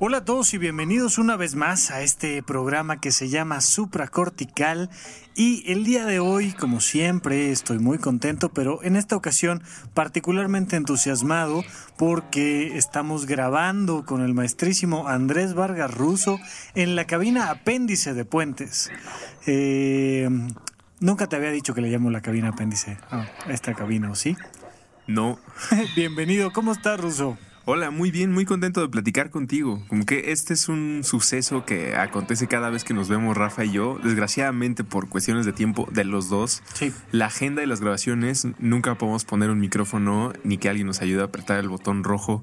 Hola a todos y bienvenidos una vez más a este programa que se llama Supracortical y el día de hoy, como siempre, estoy muy contento, pero en esta ocasión particularmente entusiasmado porque estamos grabando con el maestrísimo Andrés Vargas Russo en la cabina apéndice de Puentes. Eh, nunca te había dicho que le llamo la cabina apéndice a esta cabina, ¿o sí? No. Bienvenido, ¿cómo estás, Russo? Hola, muy bien, muy contento de platicar contigo. Como que este es un suceso que acontece cada vez que nos vemos Rafa y yo. Desgraciadamente por cuestiones de tiempo de los dos, Sí. la agenda y las grabaciones nunca podemos poner un micrófono ni que alguien nos ayude a apretar el botón rojo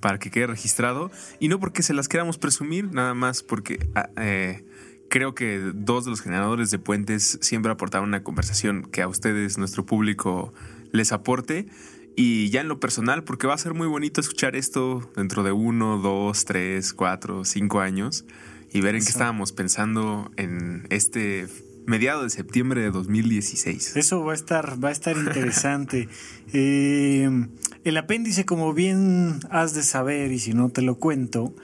para que quede registrado. Y no porque se las queramos presumir, nada más porque ah, eh, creo que dos de los generadores de puentes siempre aportaron una conversación que a ustedes, nuestro público, les aporte. Y ya en lo personal, porque va a ser muy bonito escuchar esto dentro de uno, dos, tres, cuatro, cinco años y ver en qué estábamos pensando en este mediado de septiembre de 2016. Eso va a estar, va a estar interesante. Eh, el apéndice, como bien has de saber, y si no te lo cuento,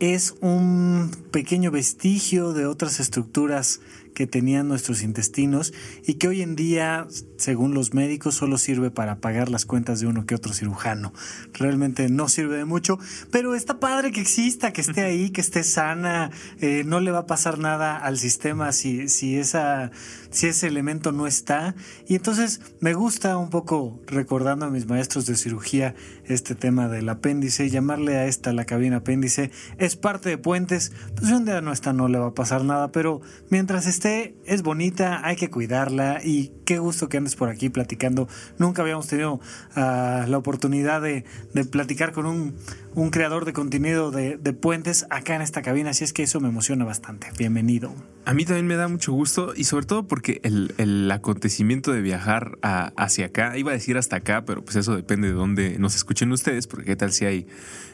es un pequeño vestigio de otras estructuras que tenían nuestros intestinos y que hoy en día, según los médicos, solo sirve para pagar las cuentas de uno que otro cirujano. Realmente no sirve de mucho, pero está padre que exista, que esté ahí, que esté sana. eh, no le va a pasar nada al sistema si, si, esa, si ese elemento no está. Y entonces me gusta un poco, recordando a mis maestros de cirugía, este tema del apéndice, llamarle a esta la cabina apéndice, es parte de puentes. Pues un día no está, no le va a pasar nada, pero mientras esté, es bonita, hay que cuidarla y qué gusto que andes por aquí platicando. Nunca habíamos tenido ah, la oportunidad de, de platicar con un, un creador de contenido de, de puentes acá en esta cabina, así es que eso me emociona bastante. Bienvenido. A mí también me da mucho gusto y sobre todo porque el, el acontecimiento de viajar a- hacia acá, iba a decir hasta acá, pero pues eso depende de dónde nos escuchen ustedes, porque qué tal si hay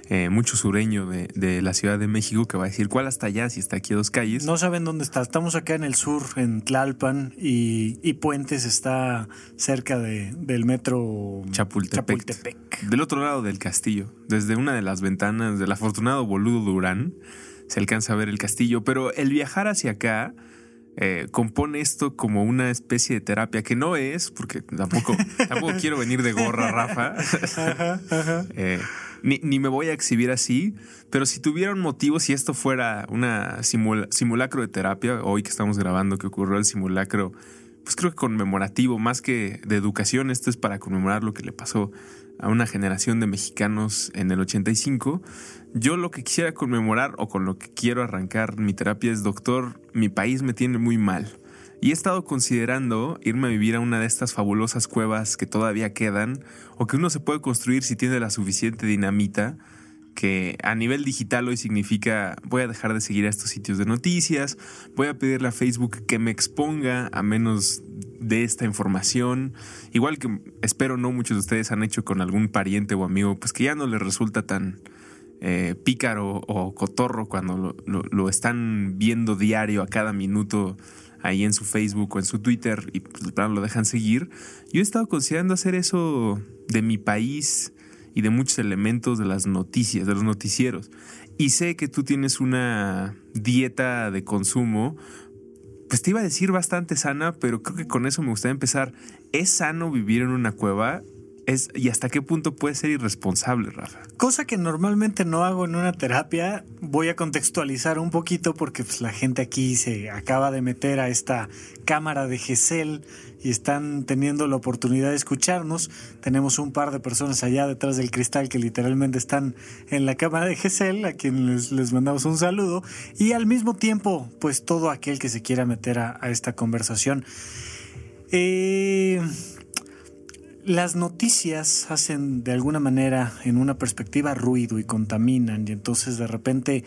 eh, mucho sureño de, de la Ciudad de México que va a decir cuál hasta allá si está aquí a dos calles. No saben dónde está. Estamos acá en el sur, en Tlalpan, y, y Puentes está cerca de, del metro Chapultepec. Chapultepec. Del otro lado del castillo, desde una de las ventanas del afortunado boludo Durán, se alcanza a ver el castillo, pero el viajar hacia acá eh, compone esto como una especie de terapia que no es, porque tampoco, tampoco quiero venir de gorra, Rafa. Eh, ni, ni me voy a exhibir así, pero si tuviera un motivo, si esto fuera una simula- simulacro de terapia, hoy que estamos grabando que ocurrió el simulacro, pues creo que conmemorativo, más que de educación, esto es para conmemorar lo que le pasó a una generación de mexicanos en el 85. Yo lo que quisiera conmemorar o con lo que quiero arrancar mi terapia es, doctor, mi país me tiene muy mal. Y he estado considerando irme a vivir a una de estas fabulosas cuevas que todavía quedan o que uno se puede construir si tiene la suficiente dinamita que a nivel digital hoy significa voy a dejar de seguir a estos sitios de noticias, voy a pedirle a Facebook que me exponga a menos de esta información, igual que espero no muchos de ustedes han hecho con algún pariente o amigo, pues que ya no les resulta tan eh, pícaro o cotorro cuando lo, lo- lo están viendo diario a cada minuto ahí en su Facebook o en su Twitter y pues, lo dejan seguir. Yo he estado considerando hacer eso de mi país y de muchos elementos de las noticias, de los noticieros. Y sé que tú tienes una dieta de consumo, pues te iba a decir bastante sana, pero creo que con eso me gustaría empezar. ¿Es sano vivir en una cueva? Es, ¿Y hasta qué punto puede ser irresponsable, Rafa? Cosa que normalmente no hago en una terapia, voy a contextualizar un poquito porque pues, la gente aquí se acaba de meter a esta cámara de GESEL y están teniendo la oportunidad de escucharnos. Tenemos un par de personas allá detrás del cristal que literalmente están en la cámara de GESEL, a quienes les, les mandamos un saludo. Y al mismo tiempo, pues todo aquel que se quiera meter a, a esta conversación. Eh, las noticias hacen de alguna manera en una perspectiva ruido y contaminan y entonces de repente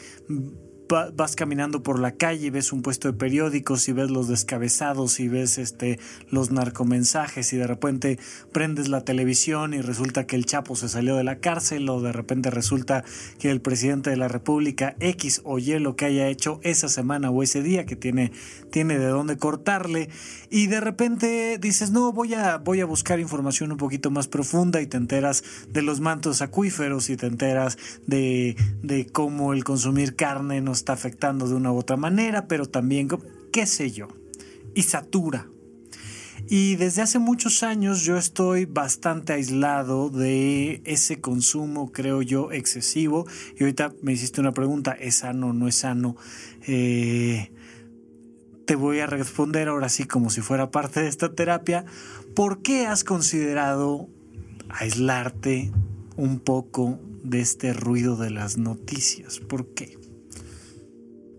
mm, vas caminando por la calle y ves un puesto de periódicos y ves los descabezados y ves este los narcomensajes y de repente prendes la televisión y resulta que el Chapo se salió de la cárcel o de repente resulta que el presidente de la República X o Y lo que haya hecho esa semana o ese día que tiene tiene de dónde cortarle y de repente dices, "No, voy a voy a buscar información un poquito más profunda" y te enteras de los mantos acuíferos y te enteras de de cómo el consumir carne nos está afectando de una u otra manera, pero también, qué sé yo, y satura. Y desde hace muchos años yo estoy bastante aislado de ese consumo, creo yo, excesivo. Y ahorita me hiciste una pregunta, ¿es sano o no es sano? Eh, te voy a responder ahora sí como si fuera parte de esta terapia. ¿Por qué has considerado aislarte un poco de este ruido de las noticias? ¿Por qué?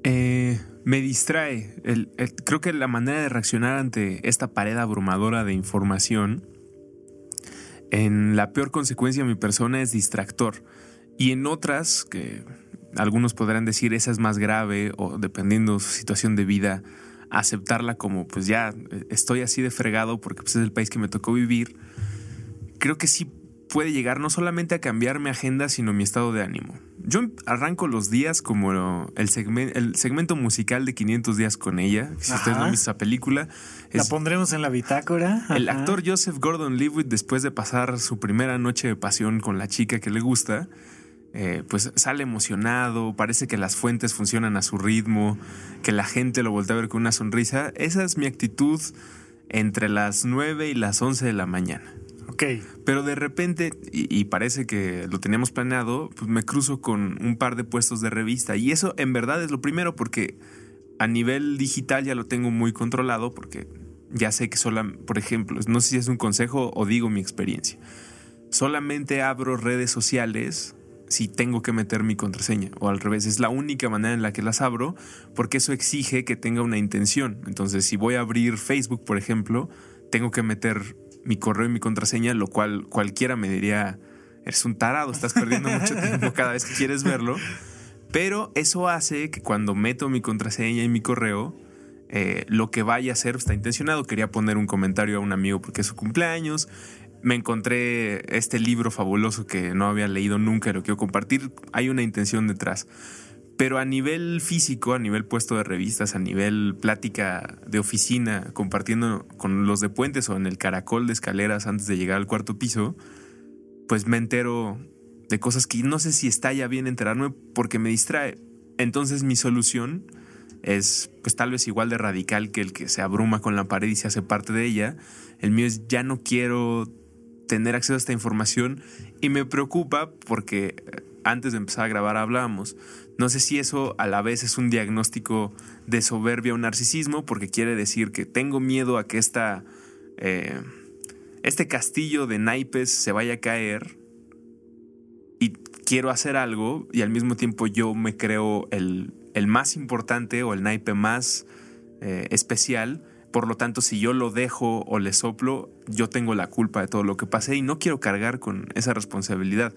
Eh, me distrae. creo que la manera de reaccionar ante esta pared abrumadora de información, en la peor consecuencia mi persona es distractor. Y en otras, que algunos podrán decir esa es más grave o dependiendo de su situación de vida, aceptarla como pues ya estoy así de fregado porque pues, es el país que me tocó vivir, creo que sí puede llegar no solamente a cambiar mi agenda, sino mi estado de ánimo. Yo arranco los días como el, segmento, el segmento musical de 500 días con ella. Si ustedes no han visto esa película. la pondremos en la bitácora. El actor Joseph Gordon-Levitt, después de pasar su primera noche de pasión con la chica que le gusta, eh, pues sale emocionado, parece que las fuentes funcionan a su ritmo, que la gente lo voltea a ver con una sonrisa. Esa es mi actitud entre las 9 y las 11 de la mañana. Pero de repente, y, parece que lo teníamos planeado, pues me cruzo con un par de puestos de revista. Y eso en verdad es lo primero porque a nivel digital ya lo tengo muy controlado porque ya sé que solo, por ejemplo, no sé si es un consejo o digo mi experiencia. Solamente abro redes sociales si tengo que meter mi contraseña o al revés, es la única manera en la que las abro porque eso exige que tenga una intención. Entonces, si voy a abrir Facebook, por ejemplo, tengo que meter mi correo y mi contraseña, lo cual cualquiera me diría, eres un tarado, estás perdiendo mucho tiempo cada vez que quieres verlo. Pero eso hace que cuando meto mi contraseña y mi correo, eh, lo que vaya a hacer está intencionado. Quería poner un comentario a un amigo porque es su cumpleaños. Me encontré este libro fabuloso que no había leído nunca y lo quiero compartir. Hay una intención detrás. Pero a nivel físico, a nivel puesto de revistas, a nivel plática de oficina, compartiendo con los de puentes o en el caracol de escaleras antes de llegar al cuarto piso, pues me entero de cosas que no sé si está ya bien enterarme porque me distrae. Entonces mi solución es pues tal vez igual de radical que el que se abruma con la pared y se hace parte de ella. El mío es ya no quiero tener acceso a esta información y me preocupa porque antes de empezar a grabar hablábamos. No sé si eso a la vez es un diagnóstico de soberbia o narcisismo, porque quiere decir que tengo miedo a que esta, eh, este castillo de naipes se vaya a caer y quiero hacer algo y al mismo tiempo yo me creo el, más importante o el naipe más eh, especial. Por lo tanto, si yo lo dejo o le soplo, yo tengo la culpa de todo lo que pase y no quiero cargar con esa responsabilidad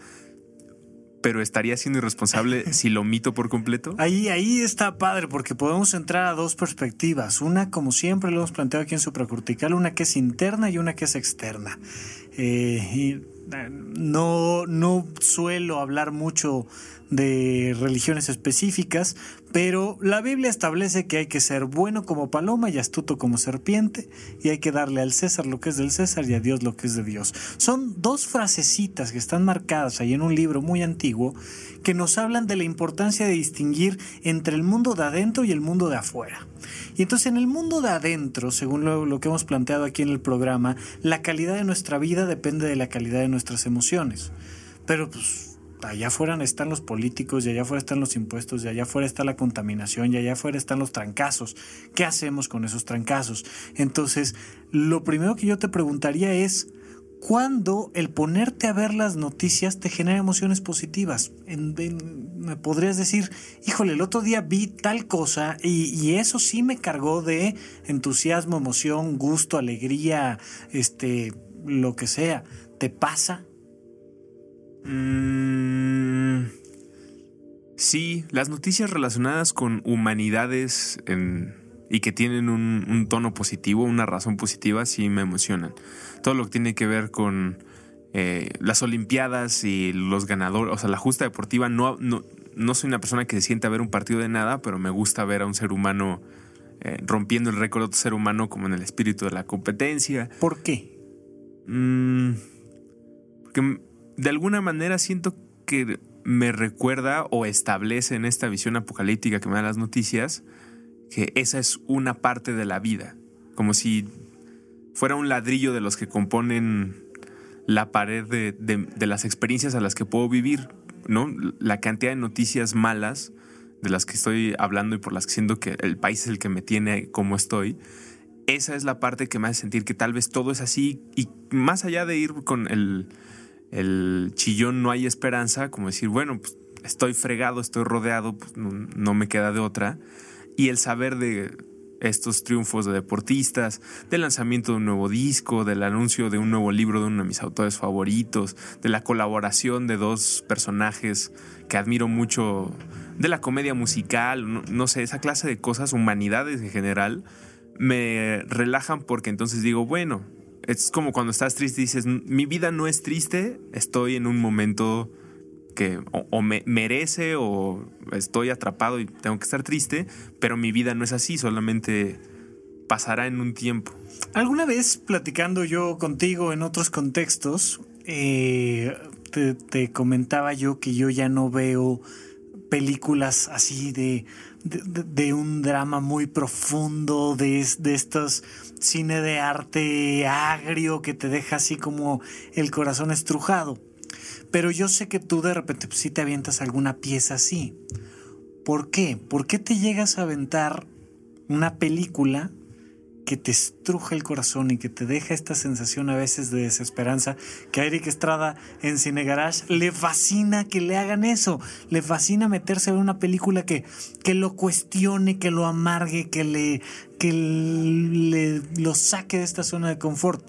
pero estaría siendo irresponsable si lo omito por completo. Ahí, ahí está padre, porque podemos entrar a dos perspectivas. Una, como siempre lo hemos planteado aquí en supracortical, una que es interna y una que es externa. Eh, y eh, no, no suelo hablar mucho de religiones específicas, pero la Biblia establece que hay que ser bueno como paloma y astuto como serpiente, y hay que darle al César lo que es del César y a Dios lo que es de Dios. Son dos frasecitas que están marcadas ahí en un libro muy antiguo que nos hablan de la importancia de distinguir entre el mundo de adentro y el mundo de afuera. Y entonces en el mundo de adentro, según lo, lo que hemos planteado aquí en el programa, la calidad de nuestra vida depende de la calidad de nuestras emociones. Pero pues allá afuera están los políticos, y allá afuera están los impuestos, y allá afuera está la contaminación, y allá afuera están los trancazos. ¿Qué hacemos con esos trancazos? Entonces, lo primero que yo te preguntaría es, ¿cuándo el ponerte a ver las noticias te genera emociones positivas? me podrías decir, híjole, el otro día vi tal cosa y, y, eso sí me cargó de entusiasmo, emoción, gusto, alegría, este, lo que sea. ¿Te pasa? Mm, Sí, las noticias relacionadas con humanidades y que tienen un, tono positivo, una razón positiva, sí me emocionan. Todo lo que tiene que ver con eh, las Olimpiadas y los ganadores, o sea, la justa deportiva, no, no, no soy una persona que se siente a ver un partido de nada, pero me gusta ver a un ser humano eh, rompiendo el récord de otro ser humano como en el espíritu de la competencia. ¿Por qué? Mm, porque de alguna manera siento que me recuerda o establece en esta visión apocalíptica que me dan las noticias que esa es una parte de la vida, como si fuera un ladrillo de los que componen la pared de, las experiencias a las que puedo vivir, ¿no? La cantidad de noticias malas de las que estoy hablando y por las que siento que el país es el que me tiene como estoy, esa es la parte que me hace sentir que tal vez todo es así y más allá de ir con el, el chillón no hay esperanza, como decir, bueno, pues estoy fregado, estoy rodeado, pues no, me queda de otra. Y el saber de estos triunfos de deportistas, del lanzamiento de un nuevo disco, del anuncio de un nuevo libro de uno de mis autores favoritos, de la colaboración de dos personajes que admiro mucho, de la comedia musical, no sé, esa clase de cosas, humanidades en general, me relajan porque entonces digo, bueno, es como cuando estás triste y dices, mi vida no es triste, estoy en un momento que o, me merece o estoy atrapado y tengo que estar triste, pero mi vida no es así, solamente pasará en un tiempo. Alguna vez platicando yo contigo en otros contextos, eh, te comentaba yo que yo ya no veo películas así de de, un drama muy profundo, de, de estos cine de arte agrio que te deja así como el corazón estrujado. Pero yo sé que tú de repente pues, sí te avientas alguna pieza así. ¿Por qué? ¿Por qué te llegas a aventar una película que te estruja el corazón y que te deja esta sensación a veces de desesperanza, que a Eric Estrada en Cine Garage le fascina que le hagan eso, le fascina meterse ver una película que, que lo cuestione, que lo amargue, que le, que le lo saque de esta zona de confort.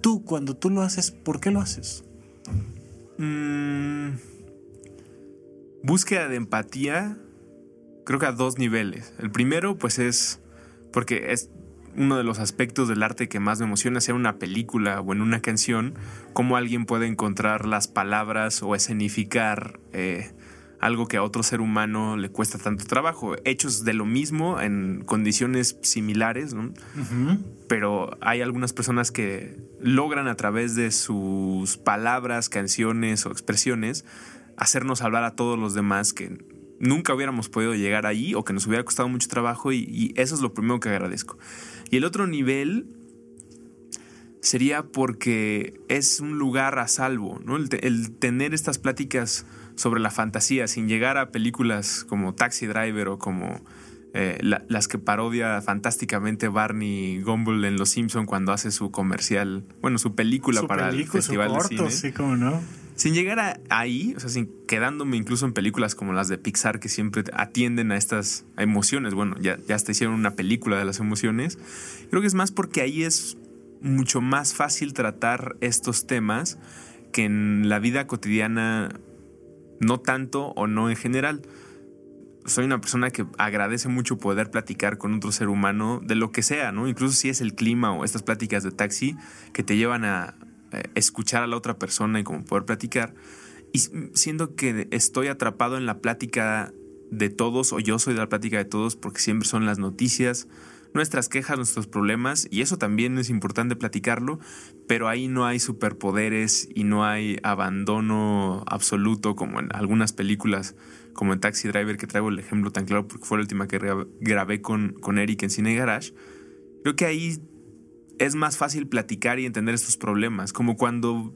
Tú, cuando tú lo haces, ¿por qué lo haces? Mm, búsqueda de empatía, creo que a dos niveles. El primero, pues es porque es uno de los aspectos del arte que más me emociona, sea una película o en una canción, cómo alguien puede encontrar las palabras o escenificar eh, algo que a otro ser humano le cuesta tanto trabajo. Hechos de lo mismo en condiciones similares, ¿no? Pero hay algunas personas que logran a través de sus palabras, canciones o expresiones hacernos hablar a todos los demás que nunca hubiéramos podido llegar ahí o que nos hubiera costado mucho trabajo y eso es lo primero que agradezco. Y el otro nivel sería porque es un lugar a salvo, ¿no? El, tener estas pláticas sobre la fantasía sin llegar a películas como Taxi Driver o como eh, las que parodia fantásticamente Barney Gumble en Los Simpson cuando hace su comercial, bueno, su película para el festival de cine. Sí, cómo no. Sin llegar a ahí, o sea, sin quedándome incluso en películas como las de Pixar que siempre atienden a estas emociones. Bueno, ya, ya hasta hicieron una película de las emociones. Creo que es más porque ahí es mucho más fácil tratar estos temas que en la vida cotidiana no tanto o no en general. Soy una persona que agradece mucho poder platicar con otro ser humano de lo que sea, ¿no? Incluso si es el clima o estas pláticas de taxi que te llevan a, eh, escuchar a la otra persona y como poder platicar. Y siendo que estoy atrapado en la plática de todos o yo soy de la plática de todos porque siempre son las noticias, nuestras quejas, nuestros problemas y eso también es importante platicarlo, pero ahí no hay superpoderes y no hay abandono absoluto como en algunas películas como en Taxi Driver que traigo el ejemplo tan claro porque fue la última que grabé con, con Eric en Cine Garage. Creo que ahí es más fácil platicar y entender estos problemas. Como cuando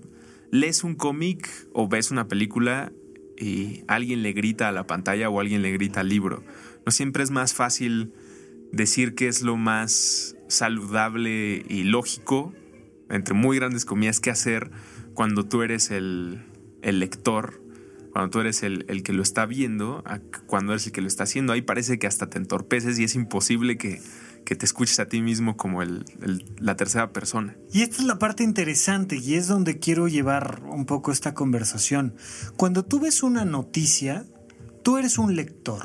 lees un cómic o ves una película y alguien le grita a la pantalla o alguien le grita al libro. No siempre es más fácil decir que es lo más saludable y lógico, entre muy grandes comillas, que hacer cuando tú eres el, lector, cuando tú eres el, el, que lo está viendo, cuando eres el que lo está haciendo. Ahí parece que hasta te entorpeces y es imposible que que te escuches a ti mismo como el, la tercera persona. Y esta es la parte interesante y es donde quiero llevar un poco esta conversación. Cuando tú ves una noticia, Tú eres un lector.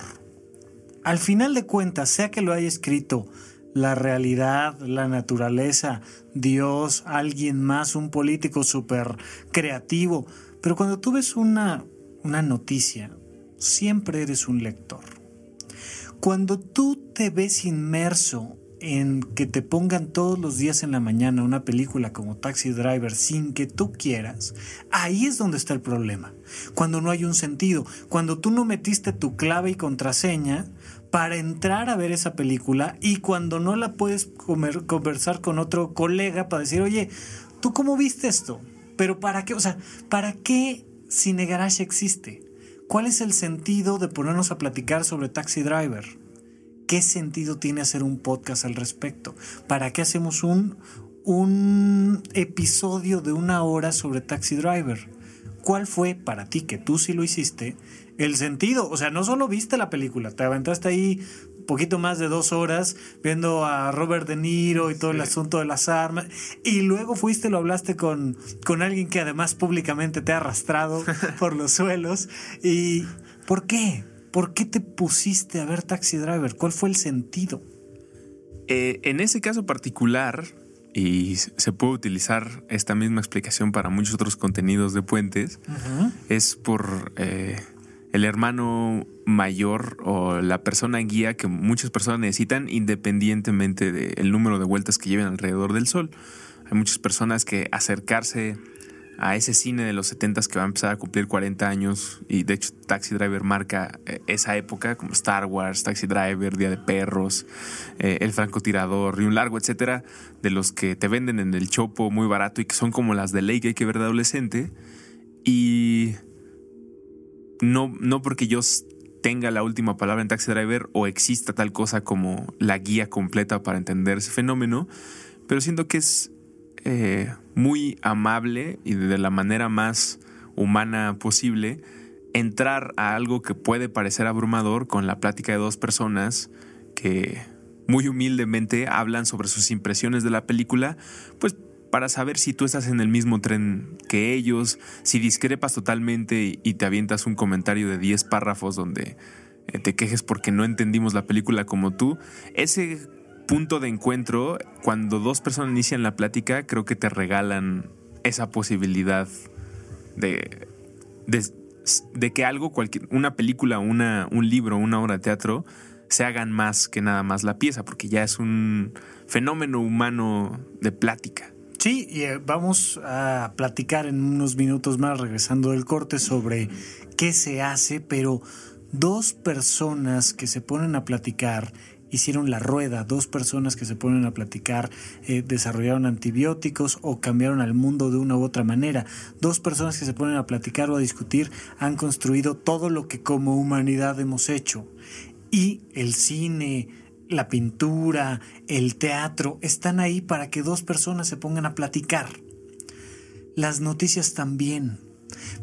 Al final de cuentas, sea que lo haya escrito la realidad, la naturaleza, Dios, alguien más, un político súper creativo, pero cuando tú ves una, una noticia, siempre eres un lector. Cuando tú te ves inmerso en que te pongan todos los días en la mañana una película como Taxi Driver sin que tú quieras, ahí es donde está el problema. Cuando no hay un sentido, cuando tú no metiste tu clave y contraseña para entrar a ver esa película y cuando no la puedes conversar con otro colega para decir, oye, ¿tú cómo viste esto? Pero ¿para qué? O sea, ¿para qué Cine Garage existe? ¿Cuál es el sentido de ponernos a platicar sobre Taxi Driver? ¿Qué sentido tiene hacer un podcast al respecto? ¿Para qué hacemos un, un episodio de una hora sobre Taxi Driver? ¿Cuál fue para ti, que tú sí lo hiciste, el sentido? O sea, no solo viste la película, te aventaste ahí un poquito más de dos horas viendo a Robert De Niro y todo el asunto de las armas. Y luego fuiste, lo hablaste con, con alguien que además públicamente te ha arrastrado por los suelos. ¿Y por qué? ¿Por qué te pusiste a ver Taxi Driver? ¿Cuál fue el sentido? Eh, en ese caso particular, y se puede utilizar esta misma explicación para muchos otros contenidos de puentes, es por eh, el hermano mayor o la persona guía que muchas personas necesitan independientemente del número de vueltas que lleven alrededor del Sol. Hay muchas personas que acercarse a ese cine de los 70 que va a empezar a cumplir 40 años. Y de hecho Taxi Driver marca eh, esa época como Star Wars, Taxi Driver, Día de Perros, eh, El francotirador y un largo etcétera de los que te venden en el chopo muy barato y que son como las de ley que hay que ver de adolescente. Y no, no porque yo tenga la última palabra en Taxi Driver o exista tal cosa como la guía completa para entender ese fenómeno, pero siento que es eh, muy amable y de la manera más humana posible entrar a algo que puede parecer abrumador con la plática de dos personas que muy humildemente hablan sobre sus impresiones de la película, pues para saber si tú estás en el mismo tren que ellos, si discrepas totalmente y te avientas un comentario de 10 párrafos donde eh, te quejes porque no entendimos la película como tú, ese punto de encuentro, cuando dos personas inician la plática, creo que te regalan esa posibilidad de, de, que algo, cualquier, una película, una, un libro, una obra de teatro, se hagan más que nada más la pieza, porque ya es un fenómeno humano de plática. Sí, y eh, vamos a platicar en unos minutos más, regresando del corte, sobre qué se hace, pero dos personas que se ponen a platicar hicieron la rueda, dos personas que se ponen a platicar, eh, desarrollaron antibióticos o cambiaron al mundo de una u otra manera, dos personas que se ponen a platicar o a discutir han construido todo lo que como humanidad hemos hecho. Y el cine, la pintura, el teatro están ahí para que dos personas se pongan a platicar. Las noticias también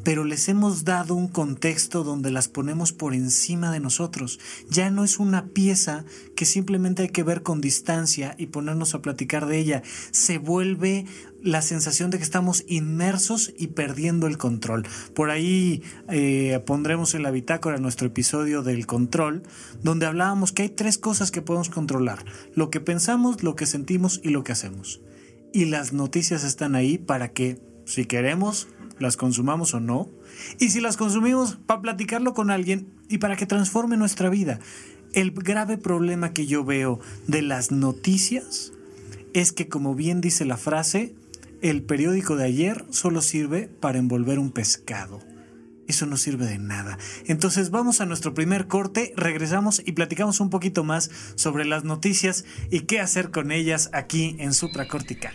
pero les hemos dado un contexto donde las ponemos por encima de nosotros. Ya no es una pieza que simplemente hay que ver con distancia y ponernos a platicar de ella. Se vuelve la sensación de que estamos inmersos y perdiendo el control. Por ahí eh, pondremos en la bitácora nuestro episodio del control, donde hablábamos que hay tres cosas que podemos controlar. Lo que pensamos, lo que sentimos y lo que hacemos. Y las noticias están ahí para que, si queremos, las consumamos o no, y si las consumimos para platicarlo con alguien y para que transforme nuestra vida. El grave problema que yo veo de las noticias es que, como bien dice la frase, el periódico de ayer solo sirve para envolver un pescado. Eso no sirve de nada. Entonces vamos a nuestro primer corte, regresamos y platicamos un poquito más sobre las noticias y qué hacer con ellas aquí en Supracortical.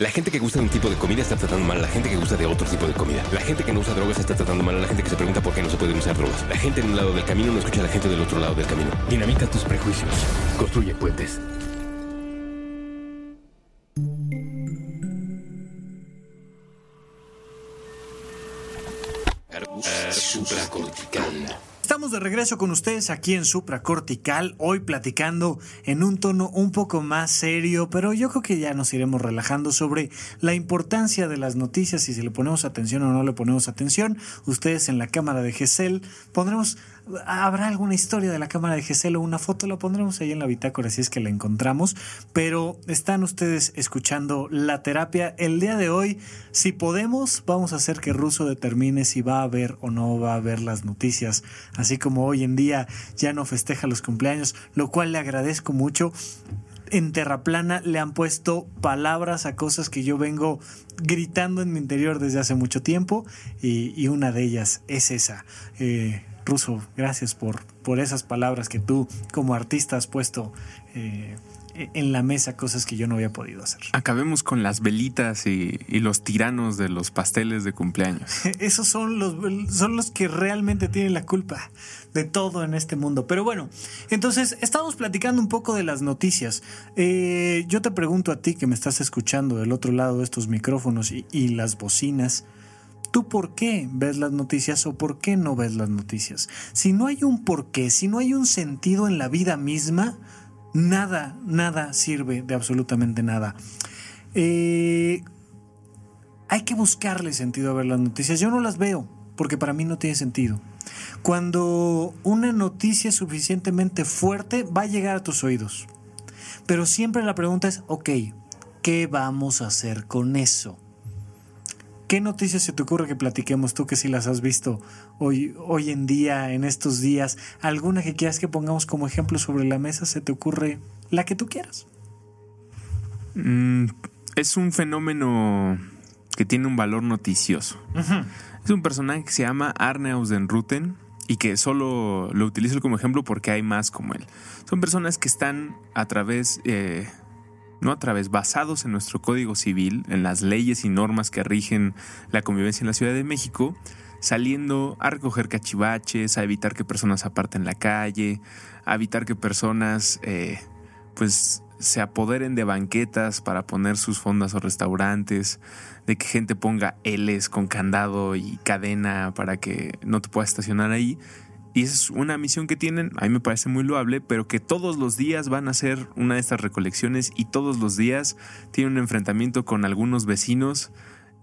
La gente que gusta de un tipo de comida está tratando mal a la gente que gusta de otro tipo de comida. La gente que no usa drogas está tratando mal a la gente que se pregunta por qué no se pueden usar drogas. La gente en un lado del camino no escucha a la gente del otro lado del camino. Dinamita tus prejuicios. Construye puentes. Supracortical. Estamos de regreso con ustedes aquí en Supracortical, hoy platicando en un tono un poco más serio, pero yo creo que ya nos iremos relajando sobre la importancia de las noticias y si le ponemos atención o no le ponemos atención. Ustedes en la cámara de GESEL pondremos habrá alguna historia de la cámara de Gesell o una foto, la pondremos ahí en la bitácora si es que la encontramos. Pero están ustedes escuchando la terapia. El día de hoy, si podemos, vamos a hacer que Russo determine si va a ver o no va a ver las noticias. Así como hoy en día ya no festeja los cumpleaños, lo cual le agradezco mucho en Terraplana le han puesto palabras a cosas que yo vengo gritando en mi interior desde hace mucho tiempo y, una de ellas es esa. Eh, Ruso, gracias por, por esas palabras que tú como artista has puesto eh, en la mesa, cosas que yo no había podido hacer. Acabemos con las velitas y, los tiranos de los pasteles de cumpleaños. Esos son los, son los que realmente tienen la culpa de todo en este mundo. Pero bueno, entonces estamos platicando un poco de las noticias. Eh, yo te pregunto a ti que me estás escuchando del otro lado de estos micrófonos y, y las bocinas. ¿Tú por qué ves las noticias o por qué no ves las noticias? Si no hay un por qué, si no hay un sentido en la vida misma, nada, nada sirve de absolutamente nada. Eh, hay que buscarle sentido a ver las noticias. Yo no las veo porque para mí no tiene sentido. Cuando una noticia es suficientemente fuerte va a llegar a tus oídos. Pero siempre la pregunta es, ok, ¿qué vamos a hacer con eso? ¿Qué noticias se te ocurre que platiquemos tú que si las has visto hoy, hoy en día, en estos días? ¿Alguna que quieras que pongamos como ejemplo sobre la mesa? ¿Se te ocurre la que tú quieras? Mm, es un fenómeno que tiene un valor noticioso. Es un personaje que se llama Arne Ausdenruten y que solo lo utilizo como ejemplo porque hay más como él. Son personas que están a través... Eh, no a través, basados en nuestro Código Civil, en las leyes y normas que rigen la convivencia en la Ciudad de México, saliendo a recoger cachivaches, a evitar que personas aparten la calle, a evitar que personas eh, pues se apoderen de banquetas para poner sus fondas o restaurantes, de que gente ponga L's con candado y cadena para que no te puedas estacionar ahí. Y es una misión que tienen, a mí me parece muy loable, pero que todos los días van a hacer una de estas recolecciones y todos los días tienen un enfrentamiento con algunos vecinos,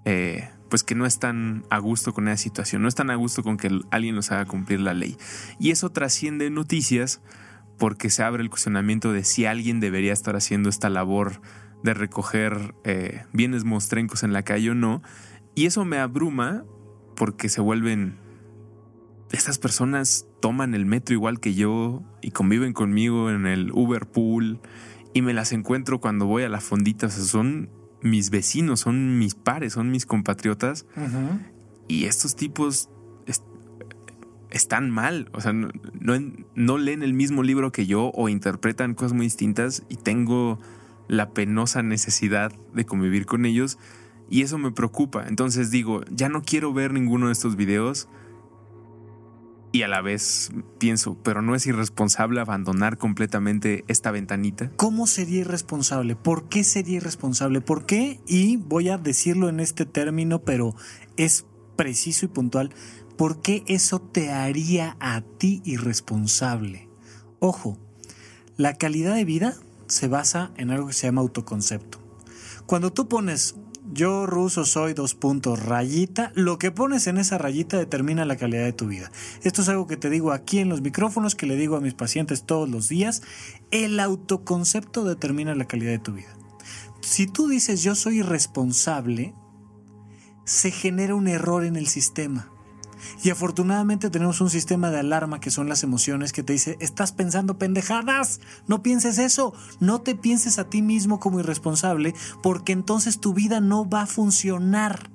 eh, pues que no están a gusto con esa situación, no están a gusto con que alguien los haga cumplir la ley. Y eso trasciende noticias porque se abre el cuestionamiento de si alguien debería estar haciendo esta labor de recoger eh, bienes mostrencos en la calle o no. Y eso me abruma porque se vuelven estas personas toman el metro igual que yo y conviven conmigo en el Uber Pool y me las encuentro cuando voy a la fondita. O sea, son mis vecinos, son mis pares, son mis compatriotas. Y estos tipos están mal. O sea, no, no, leen el mismo libro que yo o interpretan cosas muy distintas y tengo la penosa necesidad de convivir con ellos. Y eso me preocupa. Entonces digo, ya no quiero ver ninguno de estos videos y a la vez pienso, pero no es irresponsable abandonar completamente esta ventanita. ¿Cómo sería irresponsable? ¿Por qué sería irresponsable? ¿Por qué? Y voy a decirlo en este término, pero es preciso y puntual. ¿Por qué eso te haría a ti irresponsable? Ojo, la calidad de vida se basa en algo que se llama autoconcepto. Cuando tú pones yo ruso soy dos puntos rayita, lo que pones en esa rayita determina la calidad de tu vida. Esto es algo que te digo aquí en los micrófonos, que le digo a mis pacientes todos los días. El autoconcepto determina la calidad de tu vida. Si tú dices yo soy irresponsable, se genera un error en el sistema. Y afortunadamente tenemos un sistema de alarma que son las emociones que te dice, estás pensando pendejadas, no pienses eso, no te pienses a ti mismo como irresponsable, porque entonces tu vida no va a funcionar.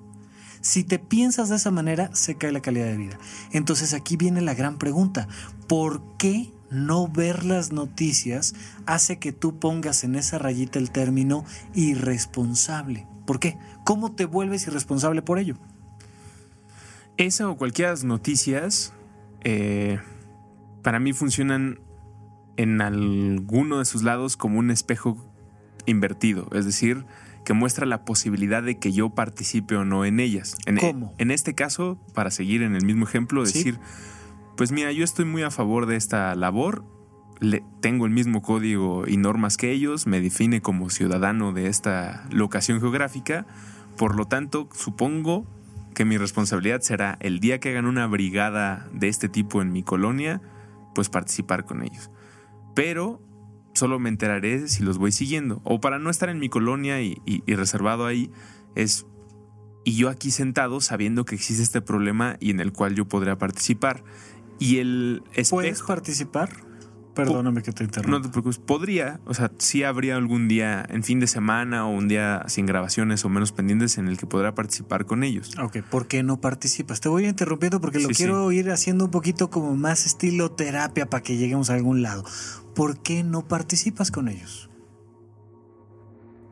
Si te piensas de esa manera, se cae la calidad de vida. Entonces aquí viene la gran pregunta, ¿por qué no ver las noticias hace que tú pongas en esa rayita el término irresponsable? ¿Por qué? ¿Cómo te vuelves irresponsable por ello? Esa o cualquiera de las noticias eh, para mí funcionan en alguno de sus lados como un espejo invertido, es decir, que muestra la posibilidad de que yo participe o no en ellas. En, ¿Cómo? En este caso, para seguir en el mismo ejemplo, Sí. decir, pues mira, yo estoy muy a favor de esta labor, le, tengo el mismo código y normas que ellos, me define como ciudadano de esta locación geográfica, por lo tanto, supongo que mi responsabilidad será el día que hagan una brigada de este tipo en mi colonia, pues participar con ellos. Pero solo me enteraré si los voy siguiendo. O para no estar en mi colonia y, y- y reservado ahí, es... Y yo aquí sentado sabiendo que existe este problema y en el cual yo podría participar. Y el ¿Puedes espejo... participar? Perdóname que te No interrumpa. te preocupes, podría, o sea, sí habría algún día en fin de semana o un día sin grabaciones o menos pendientes en el que podrá participar con ellos. Ok, ¿por qué no participas? Te voy interrumpiendo porque lo Sí, quiero ir haciendo un poquito como más estilo terapia para que lleguemos a algún lado. ¿Por qué no participas con ellos?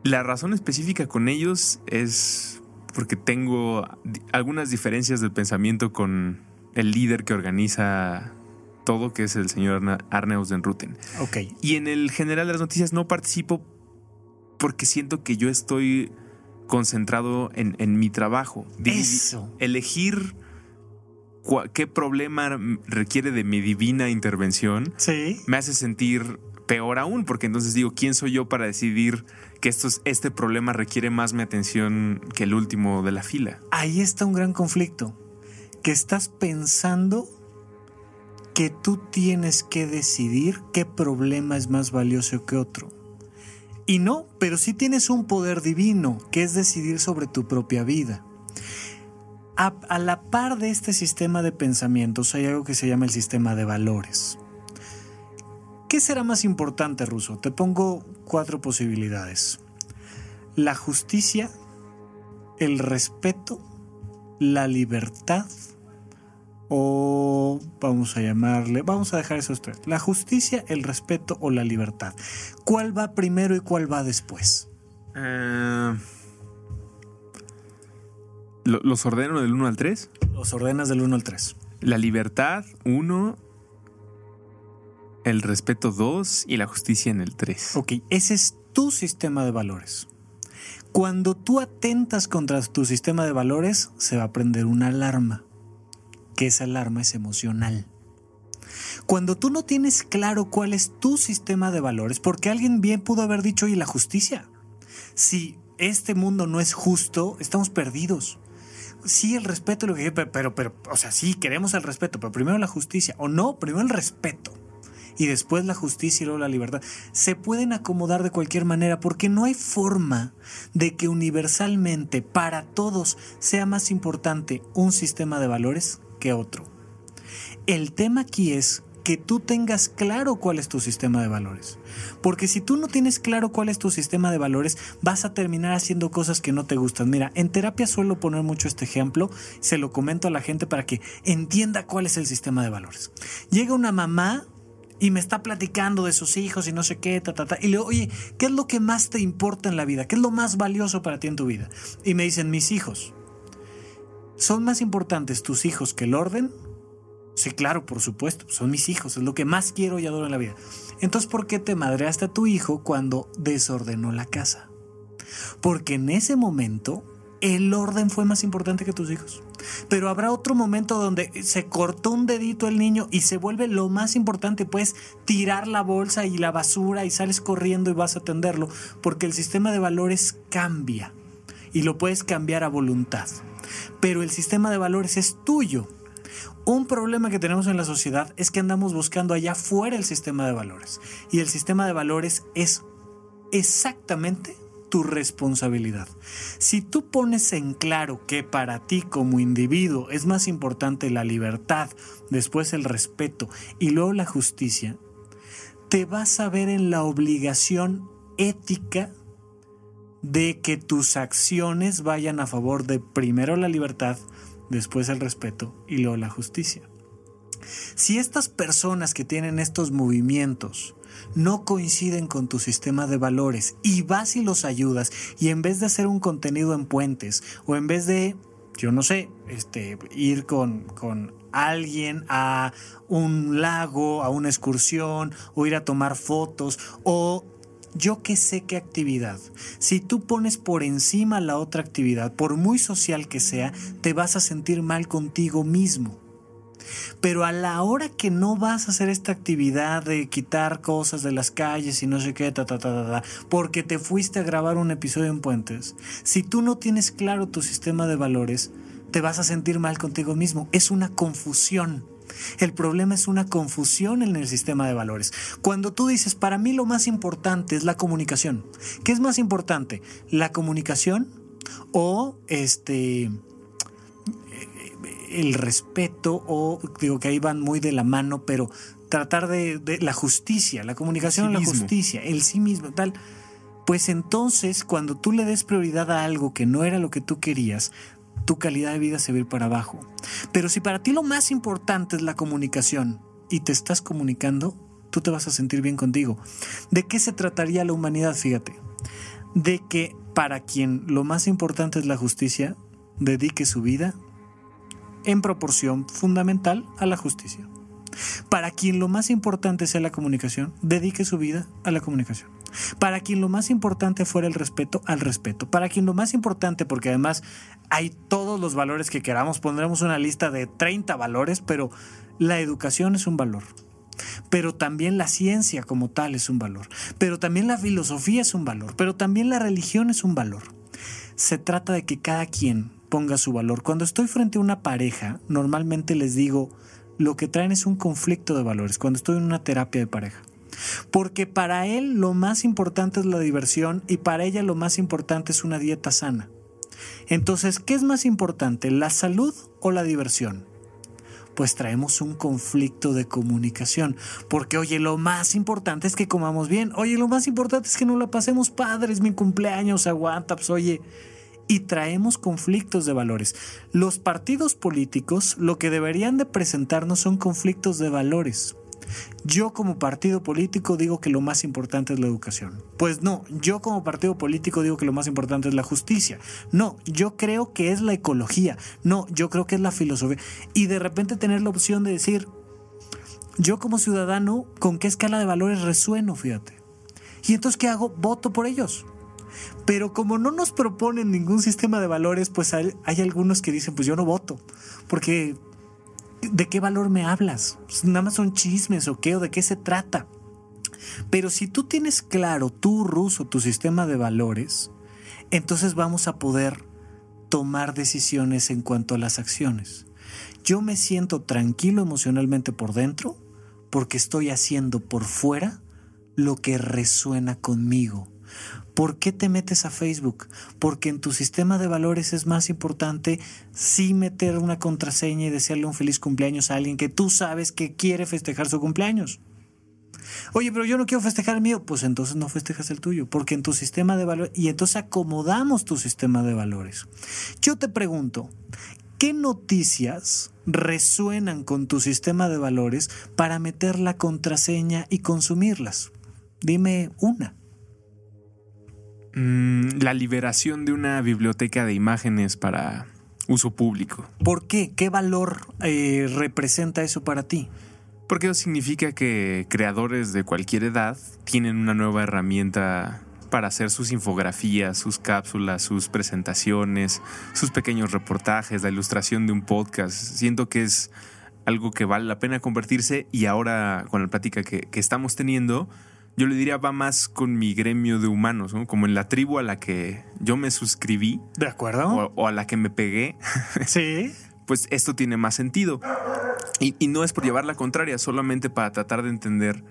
La razón específica con ellos es porque tengo algunas diferencias del pensamiento con el líder que organiza todo, que es el señor Arna- Arne Ruten. Ok, Y en el general de las noticias no participo porque siento que yo estoy concentrado en, en mi trabajo. Eso. Elegir qué problema requiere de mi divina intervención sí. me hace sentir peor aún, porque entonces digo, ¿quién soy yo para decidir que esto es- este problema requiere más mi atención que el último de la fila? Ahí está un gran conflicto. Que estás pensando que tú tienes que decidir qué problema es más valioso que otro. Y no, pero sí tienes un poder divino, que es decidir sobre tu propia vida. A, a la par de este sistema de pensamientos hay algo que se llama el sistema de valores. ¿Qué será más importante, Ruso? Te pongo cuatro posibilidades. La justicia, el respeto, la libertad o vamos a llamarle, vamos a dejar esos tres, la justicia, el respeto o la libertad. ¿Cuál va primero y cuál va después? Lo- ¿Los ordeno del 1 al 3? Los ordenas del 1 al 3. La libertad, 1. El respeto, 2. Y la justicia en el 3. Ok, ese es tu sistema de valores. Cuando tú atentas contra tu sistema de valores, se va a prender una alarma, que esa alarma es emocional. Cuando tú no tienes claro cuál es tu sistema de valores, porque alguien bien pudo haber dicho, y la justicia. Si este mundo no es justo, estamos perdidos. Sí, el respeto, lo que pero, pero, o sea, sí, queremos el respeto, pero primero la justicia. O no, primero el respeto y después la justicia y luego la libertad, se pueden acomodar de cualquier manera porque no hay forma de que universalmente para todos sea más importante un sistema de valores otro. El tema aquí es que tú tengas claro cuál es tu sistema de valores. Porque si tú no tienes claro cuál es tu sistema de valores, vas a terminar haciendo cosas que no te gustan. Mira, en terapia suelo poner mucho este ejemplo, se lo comento a la gente para que entienda cuál es el sistema de valores. Llega una mamá y me está platicando de sus hijos y no sé qué, ta, ta, ta. Y le digo, oye, ¿qué es lo que más te importa en la vida? ¿Qué es lo más valioso para ti en tu vida? Y me dicen, mis hijos. ¿Son más importantes tus hijos que el orden? Sí, claro, por supuesto, son mis hijos, es lo que más quiero y adoro en la vida. Entonces, ¿por qué te madreaste a tu hijo cuando desordenó la casa? Porque en ese momento el orden fue más importante que tus hijos. Pero habrá otro momento donde se cortó un dedito el niño y se vuelve lo más importante, puedes tirar la bolsa y la basura y sales corriendo y vas a atenderlo, porque el sistema de valores cambia y lo puedes cambiar a voluntad. Pero el sistema de valores es tuyo. Un problema que tenemos en la sociedad es que andamos buscando allá fuera el sistema de valores. Y el sistema de valores es exactamente tu responsabilidad. Si tú pones en claro que para ti como individuo es más importante la libertad, después el respeto y luego la justicia, te vas a ver en la obligación ética de que tus acciones vayan a favor de primero la libertad, después el respeto y luego la justicia. Si estas personas que tienen estos movimientos no coinciden con tu sistema de valores y vas y los ayudas y en vez de hacer un contenido en puentes o en vez de, yo no sé, este, ir con, con alguien a un lago, a una excursión o ir a tomar fotos o yo que sé qué actividad. Si tú pones por encima la otra actividad, por muy social que sea, te vas a sentir mal contigo mismo. Pero a la hora que no vas a hacer esta actividad de quitar cosas de las calles y no sé qué, ta, ta, ta, ta, porque te fuiste a grabar un episodio en Puentes, si tú no tienes claro tu sistema de valores, te vas a sentir mal contigo mismo. Es una confusión. El problema es una confusión en el sistema de valores. Cuando tú dices, para mí lo más importante es la comunicación. ¿Qué es más importante? ¿La comunicación o este el respeto o digo que ahí van muy de la mano, pero tratar de, la justicia, la comunicación, la justicia, el sí mismo, tal. Pues entonces, cuando tú le des prioridad a algo que no era lo que tú querías, tu calidad de vida se va a ir para abajo. Pero si para ti lo más importante es la comunicación y te estás comunicando, tú te vas a sentir bien contigo. ¿De qué se trataría la humanidad? Fíjate. De que para quien lo más importante es la justicia, dedique su vida en proporción fundamental a la justicia. Para quien lo más importante sea la comunicación, dedique su vida a la comunicación. Para quien lo más importante fuera el respeto, al respeto. Para quien lo más importante, porque además hay todos los valores que queramos, pondremos una lista de 30 valores, pero la educación es un valor. Pero también la ciencia como tal es un valor. Pero también la filosofía es un valor. Pero también la religión es un valor. Se trata de que cada quien ponga su valor. Cuando estoy frente a una pareja, normalmente les digo, lo que traen es un conflicto de valores, cuando estoy en una terapia de pareja. Porque para él lo más importante es la diversión y para ella lo más importante es una dieta sana. Entonces, ¿qué es más importante, la salud o la diversión? Pues traemos un conflicto de comunicación. Porque, oye, lo más importante es que comamos bien. Oye, lo más importante es que no la pasemos padres, mi cumpleaños, aguanta, pues oye, y traemos conflictos de valores. Los partidos políticos lo que deberían de presentarnos son conflictos de valores. Yo como partido político digo que lo más importante es la educación. Pues no, yo como partido político digo que lo más importante es la justicia. No, yo creo que es la ecología. No, yo creo que es la filosofía. Y de repente tener la opción de decir, yo como ciudadano, ¿con qué escala de valores resueno? Fíjate. Y entonces, ¿qué hago? Voto por ellos. Pero como no nos proponen ningún sistema de valores, pues hay, algunos que dicen, pues yo no voto, porque ¿de qué valor me hablas? Nada más son chismes o qué, o de qué se trata. Pero si tú tienes claro tu ruso, tu sistema de valores, entonces vamos a poder tomar decisiones en cuanto a las acciones. Yo me siento tranquilo emocionalmente por dentro porque estoy haciendo por fuera lo que resuena conmigo. ¿Por qué te metes a Facebook? Porque en tu sistema de valores es más importante sí meter una contraseña y desearle un feliz cumpleaños a alguien que tú sabes que quiere festejar su cumpleaños. Oye, pero yo no quiero festejar el mío. Pues entonces no festejas el tuyo, porque en tu sistema de valores, y entonces acomodamos tu sistema de valores. Yo te pregunto, ¿qué noticias resuenan con tu sistema de valores para meter la contraseña y consumirlas? Dime una. Mm, la liberación de una biblioteca de imágenes para uso público. ¿Por qué? ¿Qué valor eh, representa eso para ti? Porque eso significa que creadores de cualquier edad tienen una nueva herramienta para hacer sus infografías, sus cápsulas, sus presentaciones, sus pequeños reportajes, la ilustración de un podcast. Siento que es algo que vale la pena convertirse y ahora con la plática que estamos teniendo, yo le diría va más con mi gremio de humanos, como en la tribu a la que yo me suscribí. ¿De acuerdo? O, a la que me pegué. Sí. pues esto tiene más sentido. Y, y, no es por llevar la contraria, solamente para tratar de entender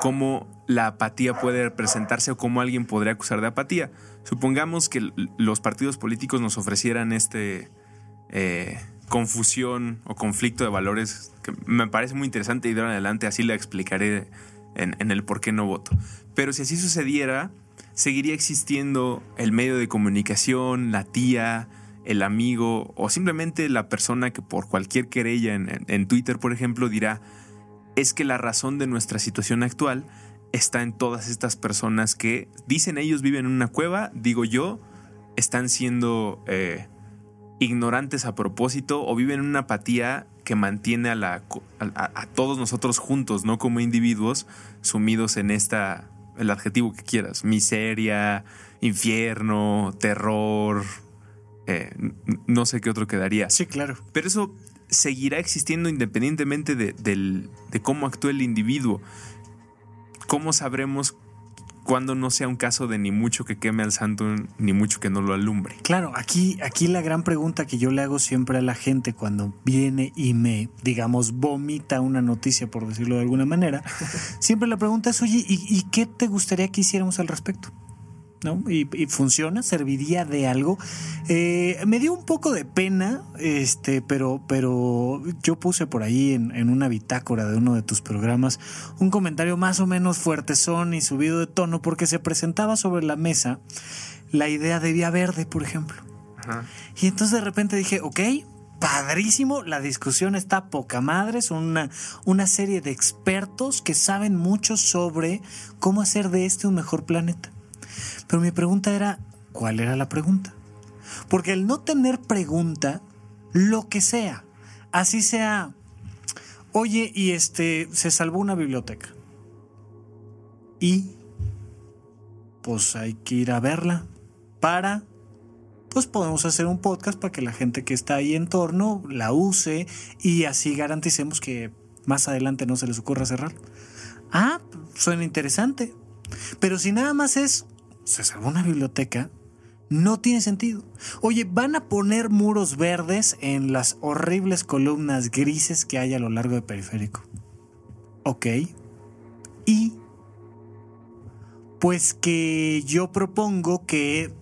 cómo la apatía puede representarse o cómo alguien podría acusar de apatía. Supongamos que los partidos políticos nos ofrecieran este eh, confusión o conflicto de valores que me parece muy interesante y de ahora en adelante así la explicaré en, el por qué no voto. Pero si así sucediera, seguiría existiendo el medio de comunicación, la tía, el amigo o simplemente la persona que por cualquier querella en, Twitter, por ejemplo, dirá, es que la razón de nuestra situación actual está en todas estas personas que dicen ellos viven en una cueva, digo yo, están siendo eh, ignorantes a propósito o viven en una apatía que mantiene a, la, a, todos nosotros juntos, no como individuos, sumidos en esta, el adjetivo que quieras, miseria, infierno, terror, eh, no sé qué otro quedaría. Sí, claro. Pero eso seguirá existiendo independientemente de, de cómo actúe el individuo. ¿Cómo sabremos cuando no sea un caso de ni mucho que queme al santo ni mucho que no lo alumbre. Claro, aquí, aquí la gran pregunta que yo le hago siempre a la gente cuando viene y me, digamos, vomita una noticia, por decirlo de alguna manera, siempre la pregunta es, oye, ¿y, qué te gustaría que hiciéramos al respecto? ¿No? Y, funciona, serviría de algo. Eh, me dio un poco de pena, este, pero, pero yo puse por ahí en, una bitácora de uno de tus programas un comentario más o menos fuertezón y subido de tono porque se presentaba sobre la mesa la idea de Vía Verde, por ejemplo. Y entonces de repente dije, ok, padrísimo, la discusión está poca madre, son una, una serie de expertos que saben mucho sobre cómo hacer de este un mejor planeta. Pero mi pregunta era, ¿cuál era la pregunta? Porque el no tener pregunta, lo que sea, así sea, oye, y este, se salvó una biblioteca. Y, pues hay que ir a verla para, pues podemos hacer un podcast para que la gente que está ahí en torno la use y así garanticemos que más adelante no se les ocurra cerrar. Ah, suena interesante. Pero si nada más es se salvó una biblioteca, no tiene sentido. Oye, van a poner muros verdes en las horribles columnas grises que hay a lo largo del periférico. Ok. Y pues que yo propongo que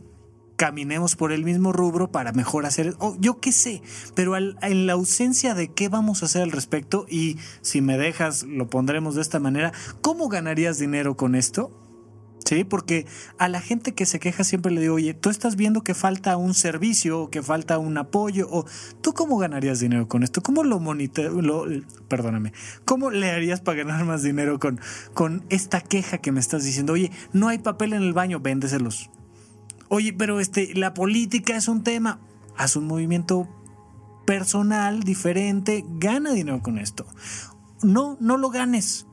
caminemos por el mismo rubro para mejor hacer, oh, yo qué sé, pero en la ausencia de qué vamos a hacer al respecto y si me dejas lo pondremos de esta manera, ¿cómo ganarías dinero con esto? Sí, porque a la gente que se queja siempre le digo, oye, tú estás viendo que falta un servicio o que falta un apoyo, o tú cómo ganarías dinero con esto, cómo lo lo, perdóname, cómo le harías para ganar más dinero con, con esta queja que me estás diciendo, oye, no hay papel en el baño, véndeselos. Oye, pero este, la política es un tema, haz un movimiento personal diferente, gana dinero con esto. No, no lo ganes.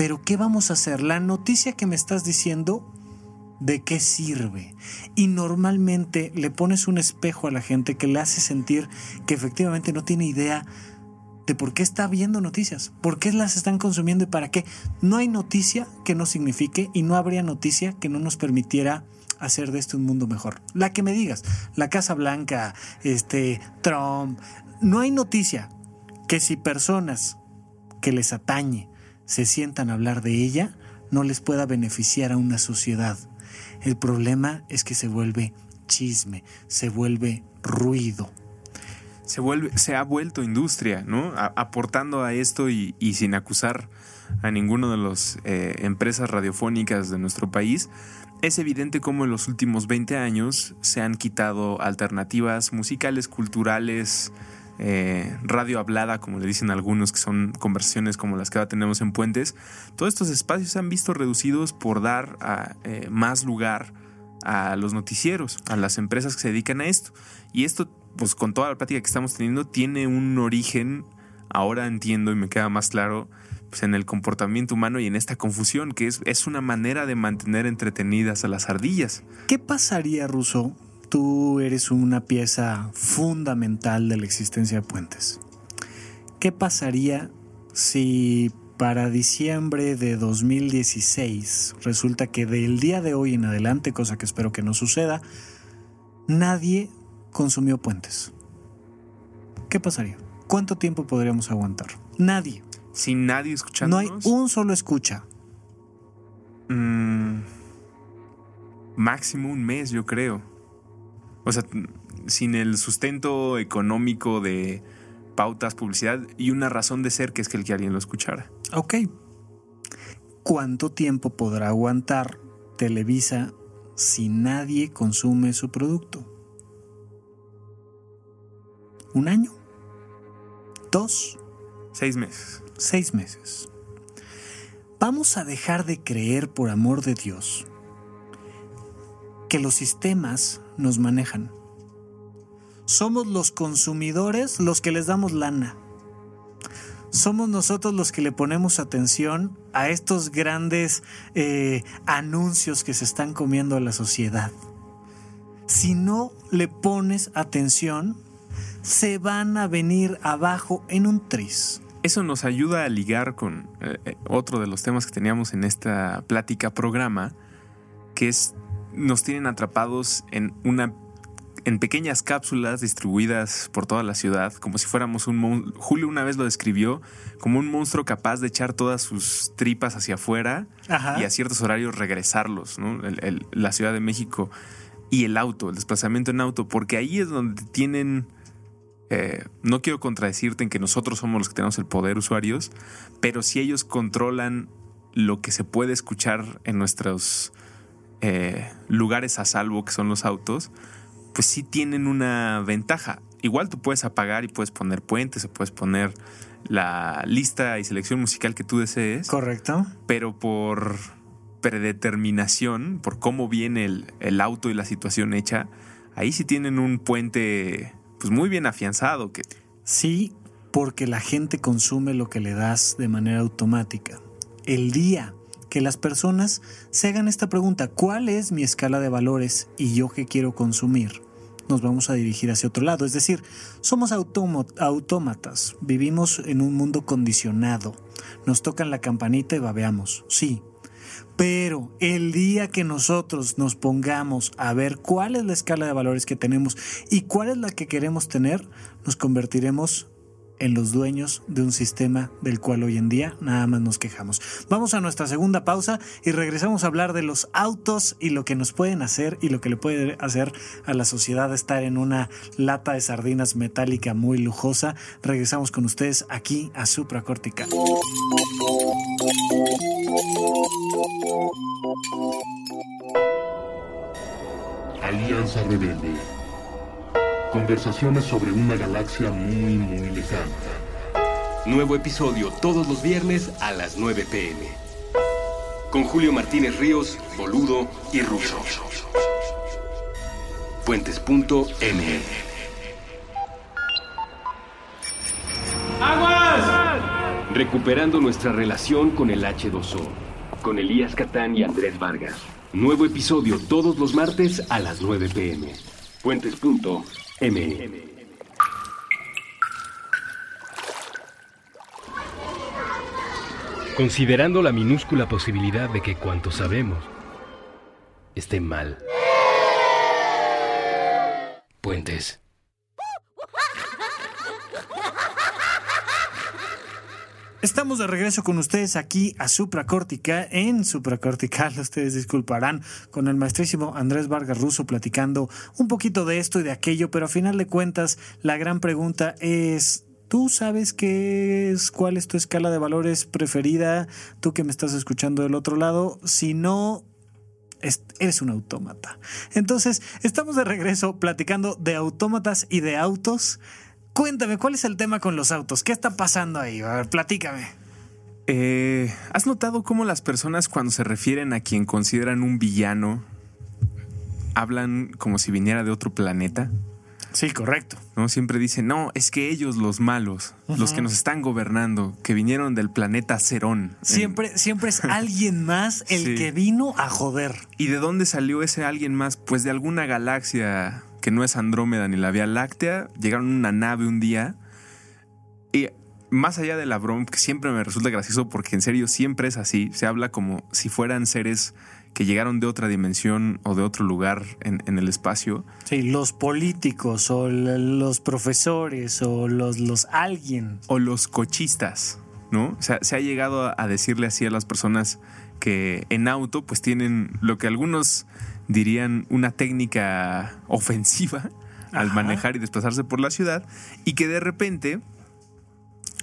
Pero ¿qué vamos a hacer? La noticia que me estás diciendo, ¿de qué sirve? Y normalmente le pones un espejo a la gente que le hace sentir que efectivamente no tiene idea de por qué está viendo noticias, por qué las están consumiendo y para qué. No hay noticia que no signifique y no habría noticia que no nos permitiera hacer de esto un mundo mejor. La que me digas, la Casa Blanca, este Trump, no hay noticia que si personas que les atañe se sientan a hablar de ella, no les pueda beneficiar a una sociedad. El problema es que se vuelve chisme, se vuelve ruido. Se, vuelve, se ha vuelto industria, ¿no? aportando a esto y, sin acusar a ninguno de las eh, empresas radiofónicas de nuestro país, es evidente cómo en los últimos 20 años se han quitado alternativas musicales, culturales, eh, radio hablada, como le dicen algunos, que son conversaciones como las que ahora tenemos en Puentes, todos estos espacios se han visto reducidos por dar eh, más lugar a los noticieros, a las empresas que se dedican a esto. Y esto, pues con toda la práctica que estamos teniendo, tiene un origen, ahora entiendo y me queda más claro, pues en el comportamiento humano y en esta confusión, que es, es una manera de mantener entretenidas a las ardillas. ¿Qué pasaría, Russo, tú eres una pieza fundamental de la existencia de puentes. ¿Qué pasaría si para diciembre de 2016 resulta que del día de hoy en adelante, cosa que espero que no suceda, nadie consumió puentes? ¿Qué pasaría? ¿Cuánto tiempo podríamos aguantar? Nadie. Sin nadie escuchando. No hay un solo escucha. Mm, máximo un mes, yo creo. O sea, sin el sustento económico de pautas, publicidad y una razón de ser que es que, el que alguien lo escuchara. Ok. ¿Cuánto tiempo podrá aguantar Televisa si nadie consume su producto? ¿Un año? ¿Dos? Seis meses. Seis meses. Vamos a dejar de creer, por amor de Dios, que los sistemas nos manejan. Somos los consumidores los que les damos lana. Somos nosotros los que le ponemos atención a estos grandes eh, anuncios que se están comiendo a la sociedad. Si no le pones atención, se van a venir abajo en un tris. Eso nos ayuda a ligar con eh, eh, otro de los temas que teníamos en esta plática programa, que es nos tienen atrapados en una en pequeñas cápsulas distribuidas por toda la ciudad, como si fuéramos un monstruo. Julio una vez lo describió como un monstruo capaz de echar todas sus tripas hacia afuera y a ciertos horarios regresarlos, ¿no? la Ciudad de México y el auto, el desplazamiento en auto, porque ahí es donde tienen eh, no quiero contradecirte en que nosotros somos los que tenemos el poder usuarios, pero si ellos controlan lo que se puede escuchar en nuestros eh, lugares a salvo, que son los autos, pues sí tienen una ventaja. Igual tú puedes apagar y puedes poner puentes o puedes poner la lista y selección musical que tú desees. Correcto. Pero por predeterminación, por cómo viene el, el auto y la situación hecha, ahí sí tienen un puente pues muy bien afianzado. Que... Sí, porque la gente consume lo que le das de manera automática. El día que las personas se hagan esta pregunta, ¿cuál es mi escala de valores y yo qué quiero consumir? Nos vamos a dirigir hacia otro lado. Es decir, somos autómatas, vivimos en un mundo condicionado. Nos tocan la campanita y babeamos, sí, pero el día que nosotros nos pongamos a ver cuál es la escala de valores que tenemos y cuál es la que queremos tener, nos convertiremos en los dueños de un sistema del cual hoy en día nada más nos quejamos. Vamos a nuestra segunda pausa y regresamos a hablar de los autos y lo que nos pueden hacer y lo que le puede hacer a la sociedad estar en una lata de sardinas metálica muy lujosa. Regresamos con ustedes aquí a Supracortical. Alianza Rebelde. Conversaciones sobre una galaxia muy, muy lejana. Nuevo episodio todos los viernes a las 9 pm. Con Julio Martínez Ríos, Boludo y Russo. Fuentes.ml ¡Aguas! Recuperando nuestra relación con el H2O. Con Elías Catán y Andrés Vargas. Nuevo episodio todos los martes a las 9 pm. Fuentes.m. Considerando la minúscula posibilidad de que cuanto sabemos esté mal. Puentes. Estamos de regreso con ustedes aquí a Supracortica, en Supracortical, ustedes disculparán, con el maestrísimo Andrés Vargas Russo platicando un poquito de esto y de aquello, pero a final de cuentas la gran pregunta es, ¿Tú sabes qué es, cuál es tu escala de valores preferida? Tú que me estás escuchando del otro lado. Si no, eres un autómata. Entonces, estamos de regreso platicando de autómatas y de autos. Cuéntame, ¿cuál es el tema con los autos? ¿Qué está pasando ahí? A ver, platícame. Eh, ¿Has notado cómo las personas cuando se refieren a quien consideran un villano hablan como si viniera de otro planeta? Sí, correcto. ¿No? Siempre dicen, no, es que ellos, los malos, los que nos están gobernando, que vinieron del planeta Cerón. Siempre, siempre es alguien más el que vino a joder. ¿Y de dónde salió ese alguien más? Pues de alguna galaxia que no es Andrómeda ni la Vía Láctea, llegaron en una nave un día y más allá de la broma, que siempre me resulta gracioso porque en serio siempre es así, se habla como si fueran seres que llegaron de otra dimensión o de otro lugar en, el espacio. Sí, los políticos o los profesores o los, los alguien. O los cochistas, ¿no? O sea, se ha llegado a decirle así a las personas que en auto pues tienen lo que algunos dirían, una técnica ofensiva al manejar y desplazarse por la ciudad y que de repente,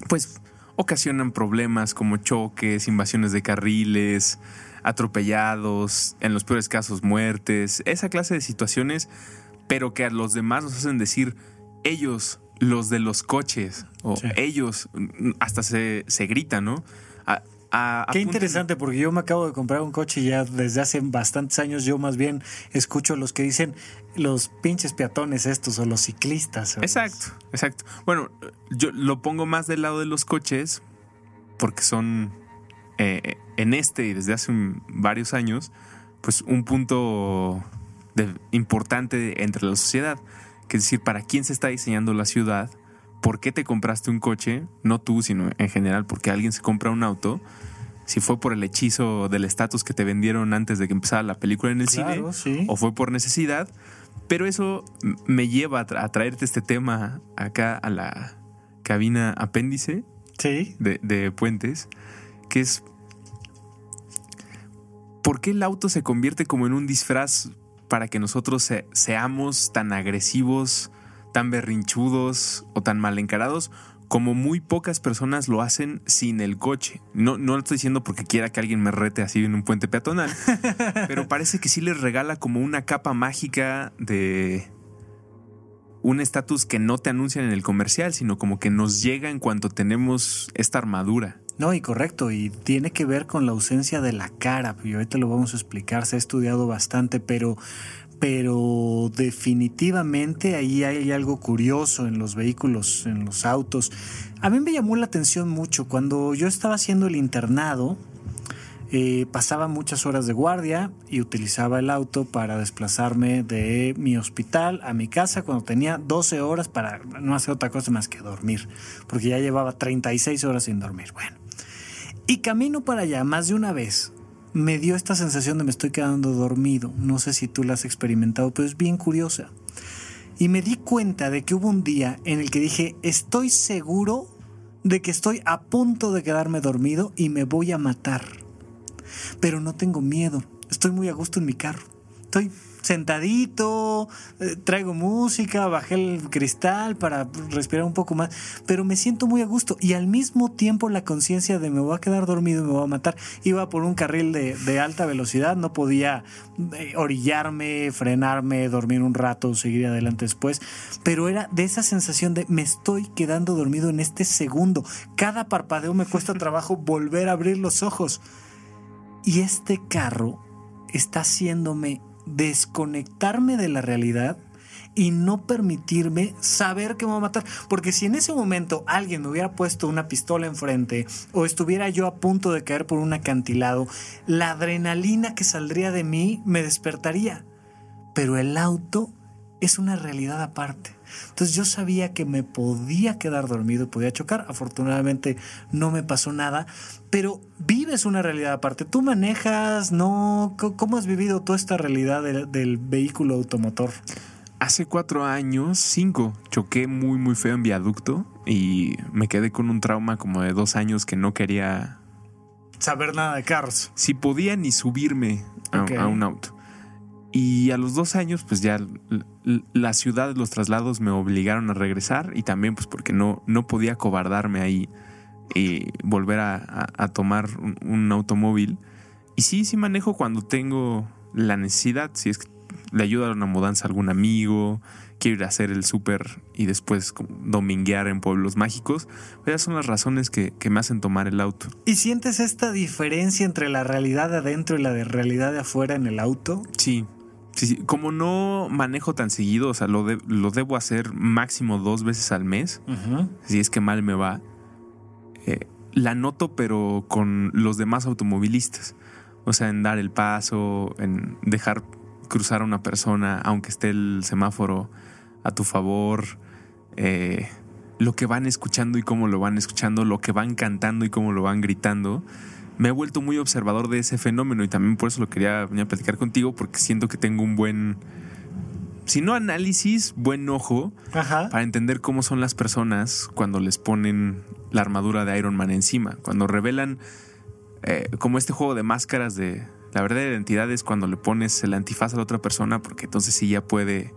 pues, ocasionan problemas como choques, invasiones de carriles, atropellados, en los peores casos muertes, esa clase de situaciones, pero que a los demás nos hacen decir, ellos los de los coches, o Sí. ellos, hasta se, se gritan, ¿no? A- Qué apunten- interesante, porque yo me acabo de comprar un coche y ya desde hace bastantes años yo más bien escucho a los que dicen los pinches peatones estos o los ciclistas. o- Exacto, exacto. Bueno, yo lo pongo más del lado de los coches porque son eh, en este y desde hace un- varios años, pues un punto de- importante entre la sociedad. Que es decir, para quién se está diseñando la ciudad, por qué te compraste un coche, no tú, sino en general, porque alguien se compra un auto. Si fue por el hechizo del estatus que te vendieron antes de que empezara la película en el Claro, cine, sí. o fue por necesidad, pero eso me lleva a, tra- a traerte este tema acá a la cabina apéndice Sí. de, de Puentes, que es ¿por qué el auto se convierte como en un disfraz para que nosotros se- seamos tan agresivos, tan berrinchudos o tan mal encarados? Como muy pocas personas lo hacen sin el coche. No, no lo estoy diciendo porque quiera que alguien me rete así en un puente peatonal. pero parece que sí les regala como una capa mágica de, un estatus que no te anuncian en el comercial, sino como que nos llega en cuanto tenemos esta armadura. No, y correcto, y tiene que ver con la ausencia de la cara, y ahorita lo vamos a explicar, se ha estudiado bastante, pero, pero definitivamente ahí hay algo curioso en los vehículos, en los autos. A mí me llamó la atención mucho cuando yo estaba haciendo el internado, eh, pasaba muchas horas de guardia y utilizaba el auto para desplazarme de mi hospital a mi casa cuando tenía 12 horas para no hacer otra cosa más que dormir, porque ya llevaba 36 horas sin dormir. Bueno, y camino para allá más de una vez. Me dio esta sensación de me estoy quedando dormido. No sé si tú la has experimentado, pero es bien curiosa. Y me di cuenta de que hubo un día en el que dije, estoy seguro de que estoy a punto de quedarme dormido y me voy a matar pero no tengo miedo. Estoy muy a gusto en mi carro. Estoy sentadito, eh, traigo música, bajé el cristal para respirar un poco más, pero me siento muy a gusto y al mismo tiempo la conciencia de me voy a quedar dormido y me voy a matar. Iba por un carril de, de alta velocidad, no podía eh, orillarme, frenarme, dormir un rato, seguir adelante después, pero era de esa sensación de me estoy quedando dormido en este segundo. Cada parpadeo me cuesta trabajo volver a abrir los ojos. Y este carro está haciéndome desconectarme de la realidad y no permitirme saber que me va a matar. Porque si en ese momento alguien me hubiera puesto una pistola enfrente o estuviera yo a punto de caer por un acantilado, la adrenalina que saldría de mí me despertaría. Pero el auto es una realidad aparte. Entonces yo sabía que me podía quedar dormido y podía chocar. Afortunadamente no me pasó nada, pero vives una realidad aparte. Tú manejas, ¿no? ¿Cómo has vivido toda esta realidad del, del vehículo automotor? Hace cuatro años, cinco, choqué muy, muy feo en viaducto y me quedé con un trauma como de dos años que no quería, Saber nada de carros. si podía ni subirme a, un auto. Y a los dos años, pues ya la ciudad, los traslados me obligaron a regresar y también pues porque no, no podía cobardarme ahí y volver a, a- a tomar un, un automóvil. Y sí, sí manejo cuando tengo la necesidad, si es que le ayuda a una mudanza a algún amigo, quiero ir a hacer el súper y después dominguear en pueblos mágicos. Esas son las razones que, que me hacen tomar el auto. ¿Y sientes esta diferencia entre la realidad de adentro y la de realidad de afuera en el auto? Sí. Sí, sí. Como no manejo tan seguido, o sea, lo, de- lo debo hacer máximo dos veces al mes, si es que mal me va, eh, la noto pero con los demás automovilistas. O sea, en dar el paso, en dejar cruzar a una persona, aunque esté el semáforo a tu favor, eh, lo que van escuchando y cómo lo van escuchando, lo que van cantando y cómo lo van gritando. Me he vuelto muy observador de ese fenómeno y también por eso lo quería venir a platicar contigo, porque siento que tengo un buen, si no análisis, buen ojo Ajá. para entender cómo son las personas cuando les ponen la armadura de Iron Man encima. Cuando revelan eh, como este juego de máscaras de la verdadera identidad es cuando le pones el antifaz a la otra persona porque entonces sí ya puede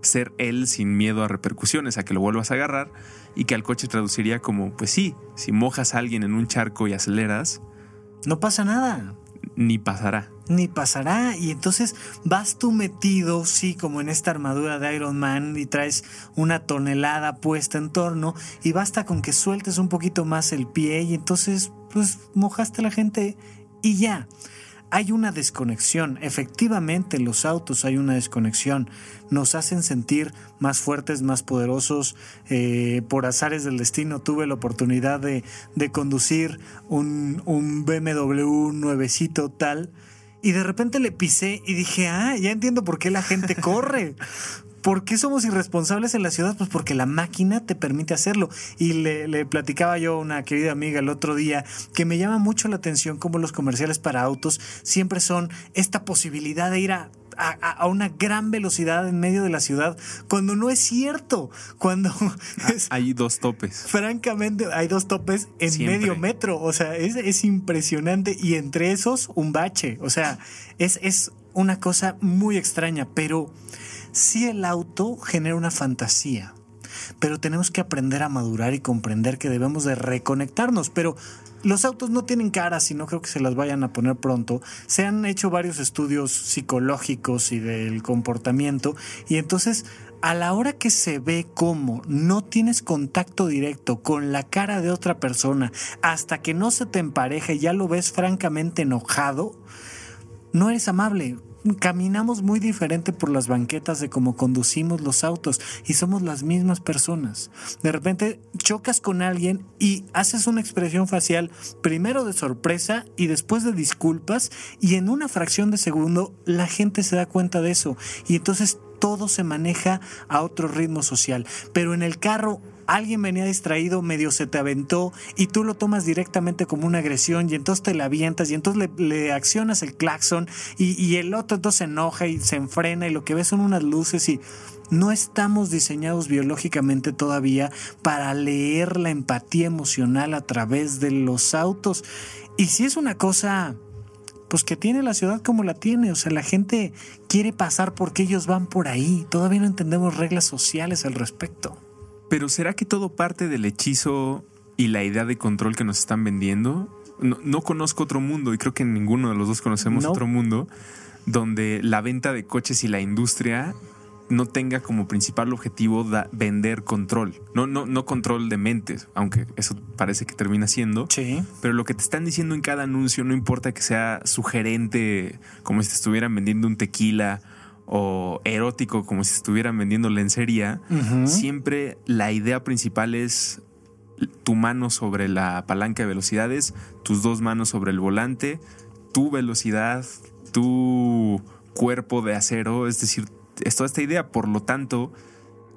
ser él sin miedo a repercusiones, a que lo vuelvas a agarrar y que al coche traduciría como, pues sí, si mojas a alguien en un charco y aceleras, No pasa nada. ni pasará. ni pasará. Y entonces vas tú metido, sí, como en esta armadura de Iron Man y traes una tonelada puesta en torno y basta con que sueltes un poquito más el pie y entonces pues mojaste a la gente y ya. Hay una desconexión, efectivamente los autos hay una desconexión, nos hacen sentir más fuertes, más poderosos. Eh, por azares del destino tuve la oportunidad de, de conducir un, un BMW nuevecito tal y de repente le pisé y dije, ah, ya entiendo por qué la gente corre. ¿Por qué somos irresponsables en la ciudad? Pues porque la máquina te permite hacerlo. Y le, platicaba yo a una querida amiga el otro día que me llama mucho la atención cómo los comerciales para autos siempre son esta posibilidad de ir a a, una gran velocidad en medio de la ciudad, cuando no es cierto, cuando ah, hay dos topes. Francamente, hay dos topes en medio metro, o sea, es, es, impresionante y entre esos un bache, o sea, es, es una cosa muy extraña, pero Sí el auto genera una fantasía, pero tenemos que aprender a madurar y comprender que debemos de reconectarnos, pero los autos no tienen caras y no creo que se las vayan a poner pronto. Se han hecho varios estudios psicológicos y del comportamiento y entonces a la hora que se ve cómo no tienes contacto directo con la cara de otra persona hasta que no se te empareja y ya lo ves francamente enojado, no eres amable caminamos muy diferente por las banquetas de cómo conducimos los autos y somos las mismas personas. De repente chocas con alguien y haces una expresión facial primero de sorpresa y después de disculpas y en una fracción de segundo la gente se da cuenta de eso y entonces todo se maneja a otro ritmo social. Pero en el carro alguien venía distraído, medio se te aventó y tú lo tomas directamente como una agresión y entonces te la avientas y entonces le, accionas el claxon y, el otro entonces se enoja y se enfrena y lo que ves son unas luces y no estamos diseñados biológicamente todavía para leer la empatía emocional a través de los autos. Y si es una cosa pues que tiene la ciudad como la tiene. O sea, la gente quiere pasar porque ellos van por ahí. Todavía no entendemos reglas sociales al respecto. Pero ¿será que todo parte del hechizo y la idea de control que nos están vendiendo? No, conozco otro mundo y creo que ninguno de los dos conocemos otro mundo donde la venta de coches y la industria no tenga como principal objetivo vender control. No, no, no control de mentes, aunque eso parece que termina siendo. Sí. Pero lo que te están diciendo en cada anuncio, no importa que sea sugerente, como si te estuvieran vendiendo un tequila o erótico como si estuvieran vendiendo lencería, siempre la idea principal es tu mano sobre la palanca de velocidades, tus dos manos sobre el volante, tu velocidad, tu cuerpo de acero, es decir, es toda esta idea. Por lo tanto,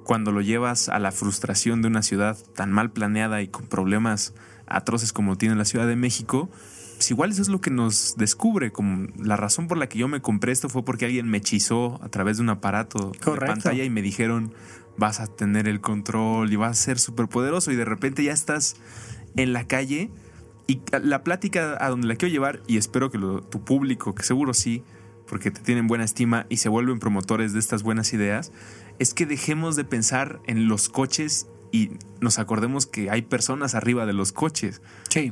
cuando lo llevas a la frustración de una ciudad tan mal planeada y con problemas atroces como tiene la Ciudad de México, pues igual eso es lo que nos descubre, como la razón por la que yo me compré esto fue porque alguien me hechizó a través de un aparato de pantalla y me dijeron vas a tener el control y vas a ser súper poderoso y de repente ya estás en la calle y la plática a donde la quiero llevar y espero que tu público, que seguro sí, porque te tienen buena estima y se vuelven promotores de estas buenas ideas, es que dejemos de pensar en los coches y nos acordemos que hay personas arriba de los coches.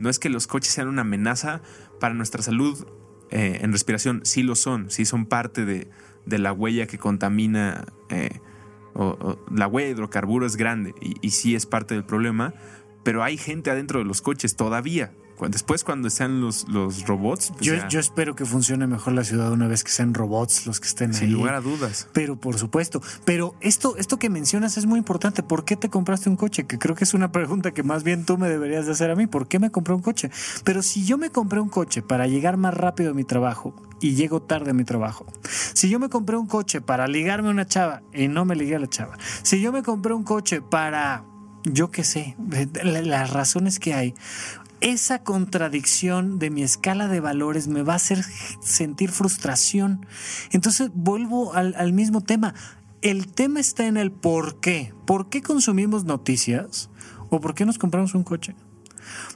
No es que los coches sean una amenaza para nuestra salud eh, en respiración, sí lo son, sí son parte de, la huella que contamina, eh, o, la huella de hidrocarburos es grande y, y sí es parte del problema, pero hay gente adentro de los coches todavía. Después, cuando sean los, los robots. Pues yo, yo, espero que funcione mejor la ciudad una vez que sean robots los que estén ahí. Sin lugar a dudas. Pero por supuesto. Pero esto, esto que mencionas es muy importante. ¿Por qué te compraste un coche? Que creo que es una pregunta que más bien tú me deberías de hacer a mí. ¿Por qué me compré un coche? Pero si yo me compré un coche para llegar más rápido a mi trabajo y llego tarde a mi trabajo. Si yo me compré un coche para ligarme a una chava y no me ligué a la chava. Si yo me compré un coche para yo qué sé, las razones que hay esa contradicción de mi escala de valores me va a hacer sentir frustración. Entonces vuelvo al, mismo tema. El tema está en el por qué. ¿Por qué consumimos noticias? ¿O por qué nos compramos un coche?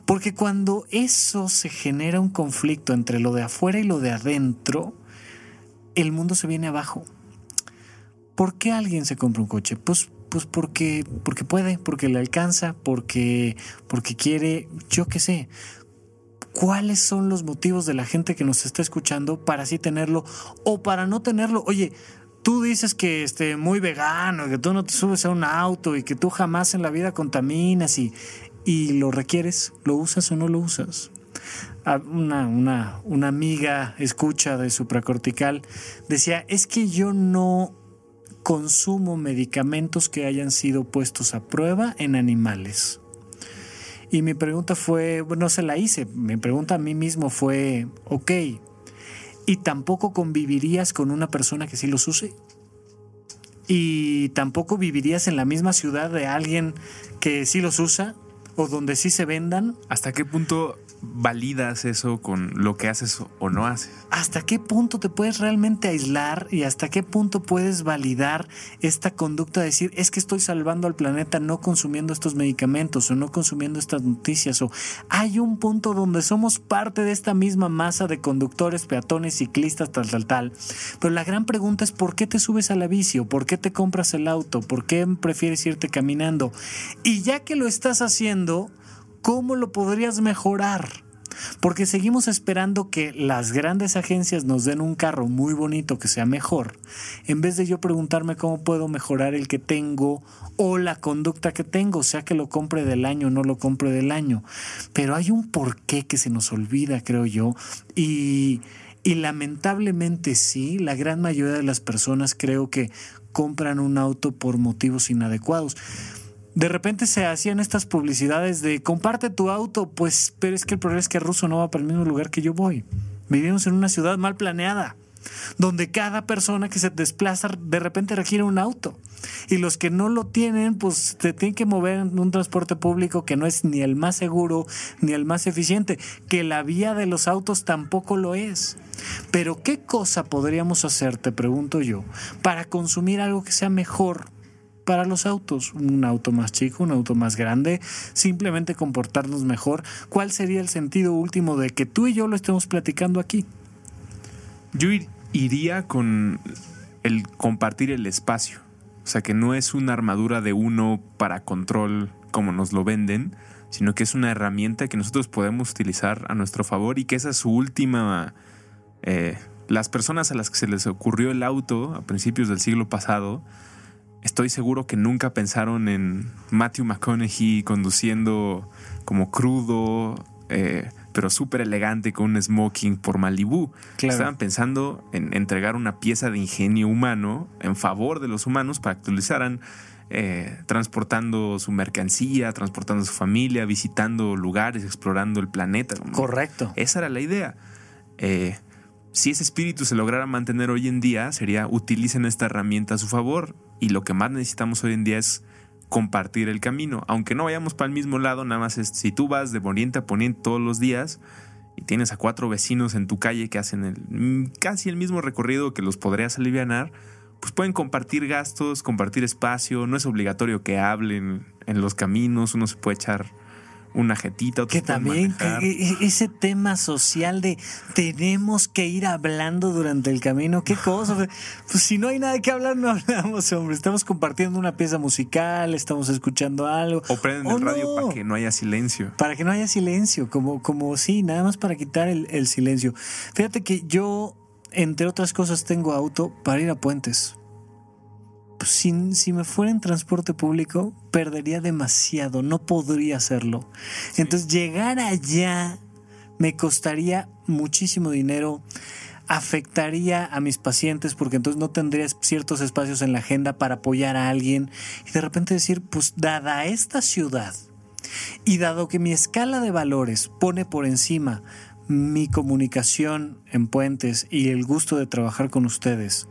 Porque cuando eso se genera un conflicto entre lo de afuera y lo de adentro, el mundo se viene abajo. ¿Por qué alguien se compra un coche? Pues pues porque, porque puede, porque le alcanza, porque, porque quiere, yo qué sé. cuáles son los motivos de la gente que nos está escuchando para así tenerlo o para no tenerlo. Oye, tú dices que este muy vegano, que tú no te subes a un auto y que tú jamás en la vida contaminas y, y lo requieres, ¿lo usas o no lo usas? Ah, Una, una, una amiga escucha de supracortical decía, es que yo no consumo medicamentos que hayan sido puestos a prueba en animales. Y mi pregunta fue, no se la hice, mi pregunta a mí mismo fue, ok, ¿y tampoco convivirías con una persona que sí los use? ¿Y tampoco vivirías en la misma ciudad de alguien que sí los usa? ¿O donde sí se vendan? ¿Hasta qué punto validas eso con lo que haces o no haces? ¿Hasta qué punto te puedes realmente aislar y hasta qué punto puedes validar esta conducta de decir es que estoy salvando al planeta no consumiendo estos medicamentos o no consumiendo estas noticias o hay un punto donde somos parte de esta misma masa de conductores, peatones, ciclistas, tal, tal, tal. Pero la gran pregunta es ¿por qué te subes a la bici por qué te compras el auto? ¿Por qué prefieres irte caminando? Y ya que lo estás haciendo, ¿cómo lo podrías mejorar? Porque seguimos esperando que las grandes agencias nos den un carro muy bonito que sea mejor, en vez de yo preguntarme cómo puedo mejorar el que tengo o la conducta que tengo, sea que lo compre del año o no lo compre del año. Pero hay un porqué que se nos olvida, creo yo, y, y lamentablemente sí, la gran mayoría de las personas creo que compran un auto por motivos inadecuados de repente se hacían estas publicidades de comparte tu auto, pues, pero es que el problema es que ruso no va para el mismo lugar que yo voy. Vivimos en una ciudad mal planeada, donde cada persona que se desplaza de repente requiere un auto. Y los que no lo tienen, pues te tienen que mover en un transporte público que no es ni el más seguro ni el más eficiente, que la vía de los autos tampoco lo es. Pero ¿qué cosa podríamos hacer, te pregunto yo, para consumir algo que sea mejor para los autos, un auto más chico, un auto más grande, simplemente comportarnos mejor. ¿Cuál sería el sentido último de que tú y yo lo estemos platicando aquí? Yo ir- iría con el compartir el espacio. O sea, que no es una armadura de uno para control como nos lo venden, sino que es una herramienta que nosotros podemos utilizar a nuestro favor y que esa es su última... eh, las personas a las que se les ocurrió el auto a principios del siglo pasado, estoy seguro que nunca pensaron en Matthew McConaughey conduciendo como crudo, eh, pero súper elegante con un smoking por Malibú. Claro. Estaban pensando en entregar una pieza de ingenio humano en favor de los humanos para que utilizaran eh, transportando su mercancía, transportando su familia, visitando lugares, explorando el planeta. Correcto. Esa era la idea. Eh, si ese espíritu se lograra mantener hoy en día, sería utilicen esta herramienta a su favor. Y lo que más necesitamos hoy en día es compartir el camino. Aunque no vayamos para el mismo lado, nada más es si tú vas de poniente a poniente todos los días y tienes a cuatro vecinos en tu calle que hacen mm, casi el mismo recorrido que los podrías alivianar, pues pueden compartir gastos, compartir espacio. No es obligatorio que hablen en los caminos, uno se puede echar una jetita. Que también que e- e- ese tema social de tenemos que ir hablando durante el camino, qué cosa. Pues si no hay nada que hablar, no hablamos, hombre. Estamos compartiendo una pieza musical, estamos escuchando algo. O prenden ¡Oh, el radio no! para que no haya silencio. Para que no haya silencio, como, como sí, nada más para quitar el, el silencio. Fíjate que yo, entre otras cosas, tengo auto para ir a puentes. Si, si me fuera en transporte público, perdería demasiado, no podría hacerlo. Entonces, llegar allá me costaría muchísimo dinero, afectaría a mis pacientes porque entonces no tendría ciertos espacios en la agenda para apoyar a alguien y de repente decir, pues dada esta ciudad, y dado que mi escala de valores pone por encima mi comunicación en puentes y el gusto de trabajar con ustedes,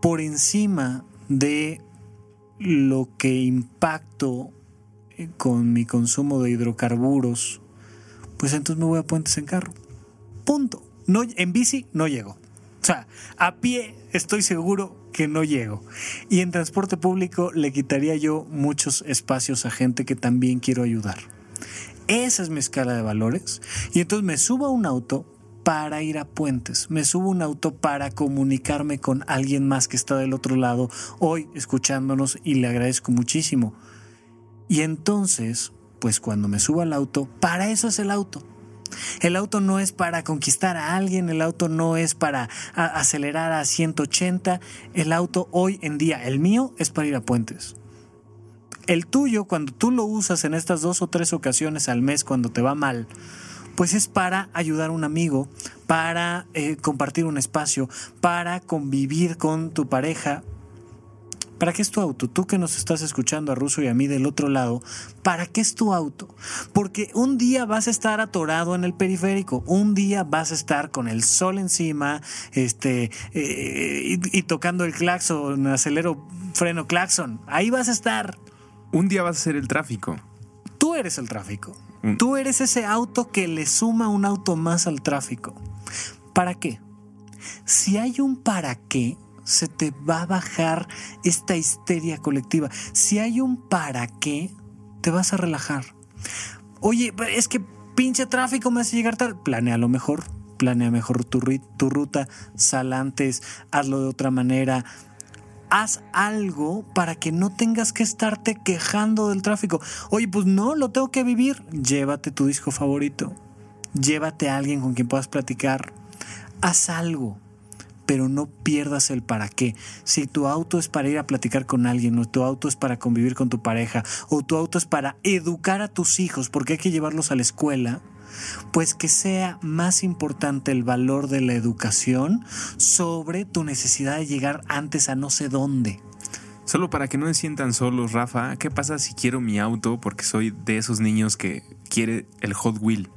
por encima de lo que impacto eh, con mi consumo de hidrocarburos, pues entonces me voy a puentes en carro. Punto. No, en bici no llego. O sea, a pie estoy seguro que no llego. Y en transporte público le quitaría yo muchos espacios a gente que también quiero ayudar. Esa es mi escala de valores. Y entonces me subo a un auto para ir a puentes. Me subo un auto para comunicarme con alguien más que está del otro lado hoy escuchándonos y le agradezco muchísimo. Y entonces, pues cuando me subo al auto, para eso es el auto. El auto no es para conquistar a alguien, el auto no es para acelerar a 180, el auto hoy en día, el mío, es para ir a puentes. El tuyo, cuando tú lo usas en estas dos o tres ocasiones al mes cuando te va mal, pues es para ayudar a un amigo, para eh, compartir un espacio, para convivir con tu pareja. ¿Para qué es tu auto? Tú que nos estás escuchando a Ruso y a mí del otro lado, ¿para qué es tu auto? Porque un día vas a estar atorado en el periférico, un día vas a estar con el sol encima, este, eh, y, tocando el claxon, acelero, freno, claxon. Ahí vas a estar. Un día vas a ser el tráfico. Tú eres el tráfico. Mm. Tú eres ese auto que le suma un auto más al tráfico. ¿Para qué? Si hay un para qué, se te va a bajar esta histeria colectiva. Si hay un para qué, te vas a relajar. Oye, es que pinche tráfico me hace llegar tarde. Planea lo mejor, planea mejor tu, tu ruta, sal antes, hazlo de otra manera, haz algo para que no tengas que estarte quejando del tráfico. Oye, pues no, lo tengo que vivir. Llévate tu disco favorito. Llévate a alguien con quien puedas platicar. Haz algo, pero no pierdas el para qué. Si tu auto es para ir a platicar con alguien, o tu auto es para convivir con tu pareja, o tu auto es para educar a tus hijos porque hay que llevarlos a la escuela, pues que sea más importante el valor de la educación sobre tu necesidad de llegar antes a no sé dónde. Solo para que no se sientan solos, Rafa, ¿qué pasa si quiero mi auto porque soy de esos niños que quiere el Hot Wheel?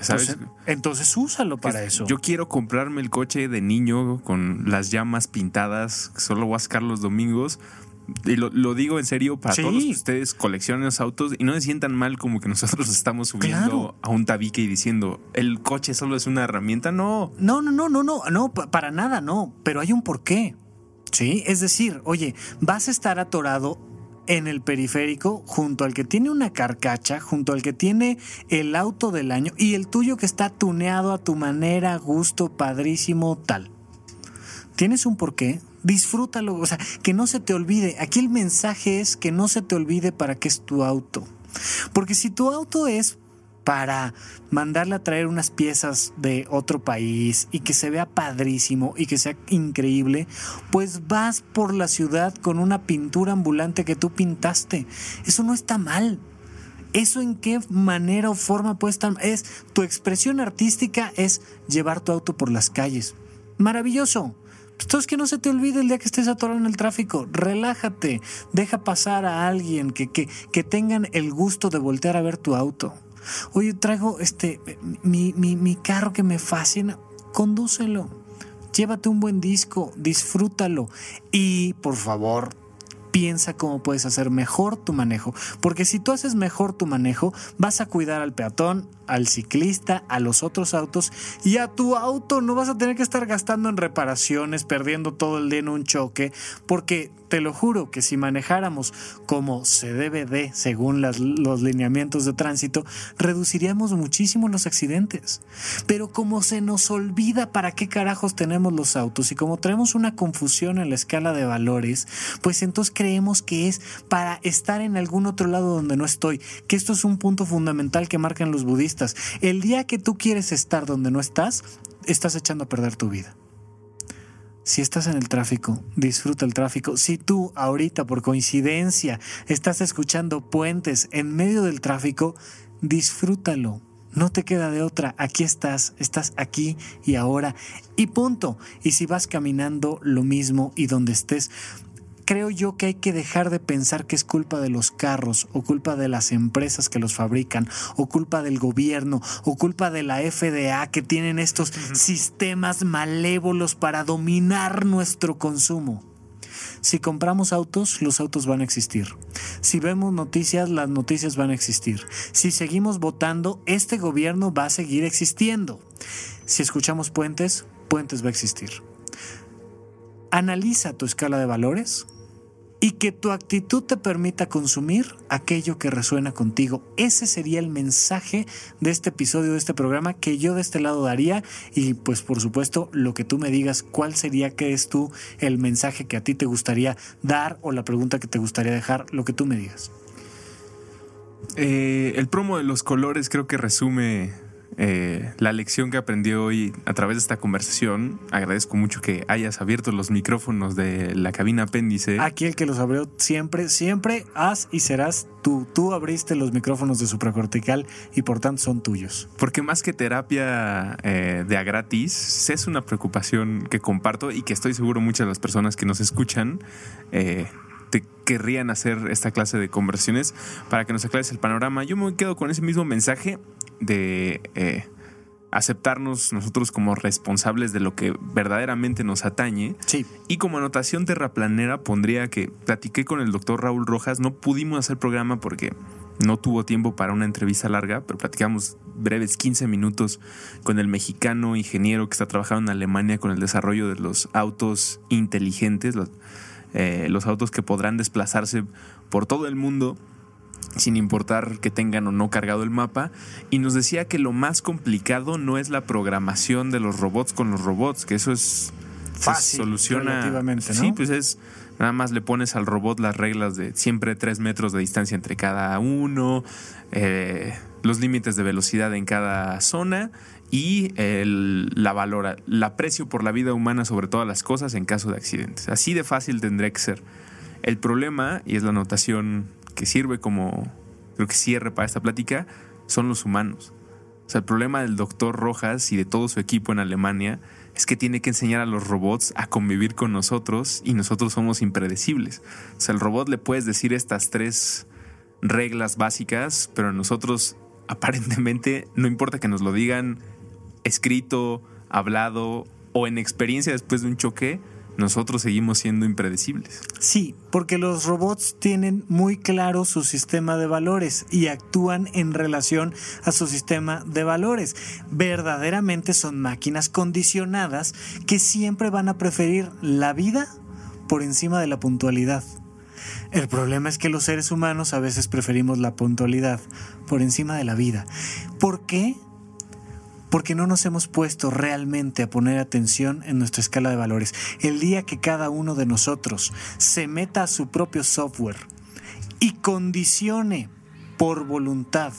¿Sabes? Entonces, úsalo para eso. Yo quiero comprarme el coche de niño con las llamas pintadas, solo voy a sacar los domingos y lo, digo en serio para todos ustedes coleccionen los autos y no se sientan mal como que nosotros estamos subiendo a un tabique y diciendo el coche solo es una herramienta. No. No, no, no, no, no, no, para nada, no. Pero hay un porqué. Sí, es decir, oye, vas a estar atorado en el periférico junto al que tiene una carcacha, junto al que tiene el auto del año y el tuyo que está tuneado a tu manera, gusto, padrísimo, tal. ¿Tienes un porqué? Disfrútalo, o sea, que no se te olvide. Aquí el mensaje es que no se te olvide para qué es tu auto. Porque si tu auto es para mandarle a traer unas piezas de otro país y que se vea padrísimo y que sea increíble, pues vas por la ciudad con una pintura ambulante que tú pintaste. Eso no está mal. ¿Eso en qué manera o forma puede estar? Es tu expresión artística es llevar tu auto por las calles. Maravilloso. Entonces que no se te olvide el día que estés atorado en el tráfico, relájate, deja pasar a alguien que, que, que tengan el gusto de voltear a ver tu auto. Oye, traigo este mi, mi, mi carro que me fascina, condúcelo. Llévate un buen disco, disfrútalo. Y por favor, piensa cómo puedes hacer mejor tu manejo, porque si tú haces mejor tu manejo, vas a cuidar al peatón, al ciclista, a los otros autos y a tu auto no vas a tener que estar gastando en reparaciones, perdiendo todo el día en un choque, porque te lo juro que si manejáramos como se debe de, según los lineamientos de tránsito, reduciríamos muchísimo los accidentes. Pero como se nos olvida para qué carajos tenemos los autos y como traemos una confusión en la escala de valores, pues entonces creemos que es para estar en algún otro lado donde no estoy, que esto es un punto fundamental que marcan los budistas. El día que tú quieres estar donde no estás, estás echando a perder tu vida. Si estás en el tráfico, disfruta el tráfico. Si tú ahorita por coincidencia estás escuchando puentes en medio del tráfico, disfrútalo. No te queda de otra. Aquí estás, estás aquí y ahora y punto. Y si vas caminando, lo mismo y donde estés, creo yo que hay que dejar de pensar que es culpa de los carros o culpa de las empresas que los fabrican o culpa del gobierno o culpa de la FDA que tienen estos sistemas malévolos para dominar nuestro consumo. Si compramos autos, los autos van a existir. Si vemos noticias, las noticias van a existir. Si seguimos votando, este gobierno va a seguir existiendo. Si escuchamos puentes, puentes va a existir. Analiza tu escala de valores y que tu actitud te permita consumir aquello que resuena contigo. Ese sería el mensaje de este episodio, de este programa que yo de este lado daría y pues por supuesto lo que tú me digas, cuál sería que es tú el mensaje que a ti te gustaría dar o la pregunta que te gustaría dejar, lo que tú me digas. Eh, el promo de los colores creo que resume eh, la lección que aprendí hoy a través de esta conversación. Agradezco mucho que hayas abierto los micrófonos de la cabina apéndice. Aquí el que los abrió siempre, siempre has y serás tú. Tú abriste los micrófonos de supracortical y por tanto son tuyos. Porque más que terapia eh, de a gratis, es una preocupación que comparto y que estoy seguro muchas de las personas que nos escuchan eh, te querrían hacer esta clase de conversiones para que nos aclares el panorama. Yo me quedo con ese mismo mensaje de eh, aceptarnos nosotros como responsables de lo que verdaderamente nos atañe. Sí. Y como anotación terraplanera pondría que platiqué con el doctor Raúl Rojas, no pudimos hacer programa porque no tuvo tiempo para una entrevista larga, pero platicamos breves 15 minutos con el mexicano ingeniero que está trabajando en Alemania con el desarrollo de los autos inteligentes, los, eh, los autos que podrán desplazarse por todo el mundo sin importar que tengan o no cargado el mapa, y nos decía que lo más complicado no es la programación de los robots con los robots, que eso es Fácil, se soluciona. ¿no? Sí, pues es nada más le pones al robot las reglas de siempre tres metros de distancia entre cada uno, eh, los límites de velocidad en cada zona y el, la valora, el aprecio por la vida humana sobre todas las cosas en caso de accidentes. Así de fácil tendría que ser. El problema, y es la anotación que sirve como, creo que cierre para esta plática, son los humanos. O sea, el problema del doctor Rojas y de todo su equipo en Alemania es que tiene que enseñar a los robots a convivir con nosotros y nosotros somos impredecibles. O sea, al robot le puedes decir estas tres reglas básicas, pero nosotros aparentemente no importa que nos lo digan escrito, hablado o en experiencia después de un choque, nosotros seguimos siendo impredecibles. Sí, porque los robots tienen muy claro su sistema de valores y actúan en relación a su sistema de valores. Verdaderamente son máquinas condicionadas que siempre van a preferir la vida por encima de la puntualidad. El problema es que los seres humanos a veces preferimos la puntualidad por encima de la vida. ¿Por qué? Porque no nos hemos puesto realmente a poner atención en nuestra escala de valores. El día que cada uno de nosotros se meta a su propio software y condicione por voluntad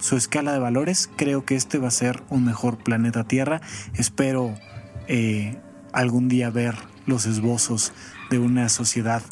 su escala de valores, creo que este va a ser un mejor planeta Tierra. Espero eh, algún día ver los esbozos de una sociedad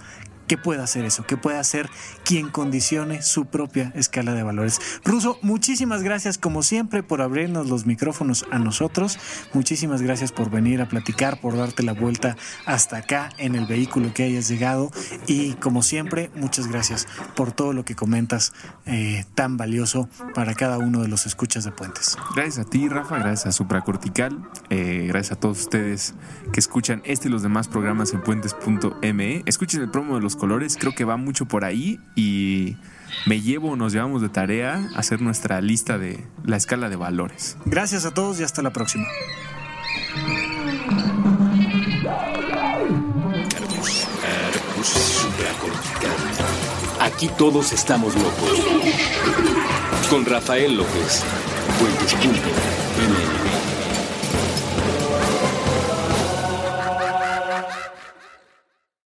que pueda hacer eso, que pueda ser quien condicione su propia escala de valores. Ruso, muchísimas gracias como siempre por abrirnos los micrófonos a nosotros. Muchísimas gracias por venir a platicar, por darte la vuelta hasta acá en el vehículo que hayas llegado. Y como siempre, muchas gracias por todo lo que comentas eh, tan valioso para cada uno de los escuchas de Puentes. Gracias a ti, Rafa, gracias a Supracortical, eh, gracias a todos ustedes que escuchan este y los demás programas en puentes.me. Escuchen el promo de los colores, creo que va mucho por ahí y me llevo, nos llevamos de tarea a hacer nuestra lista de la escala de valores. Gracias a todos y hasta la próxima. Aquí todos estamos locos. Con Rafael López. Puentes.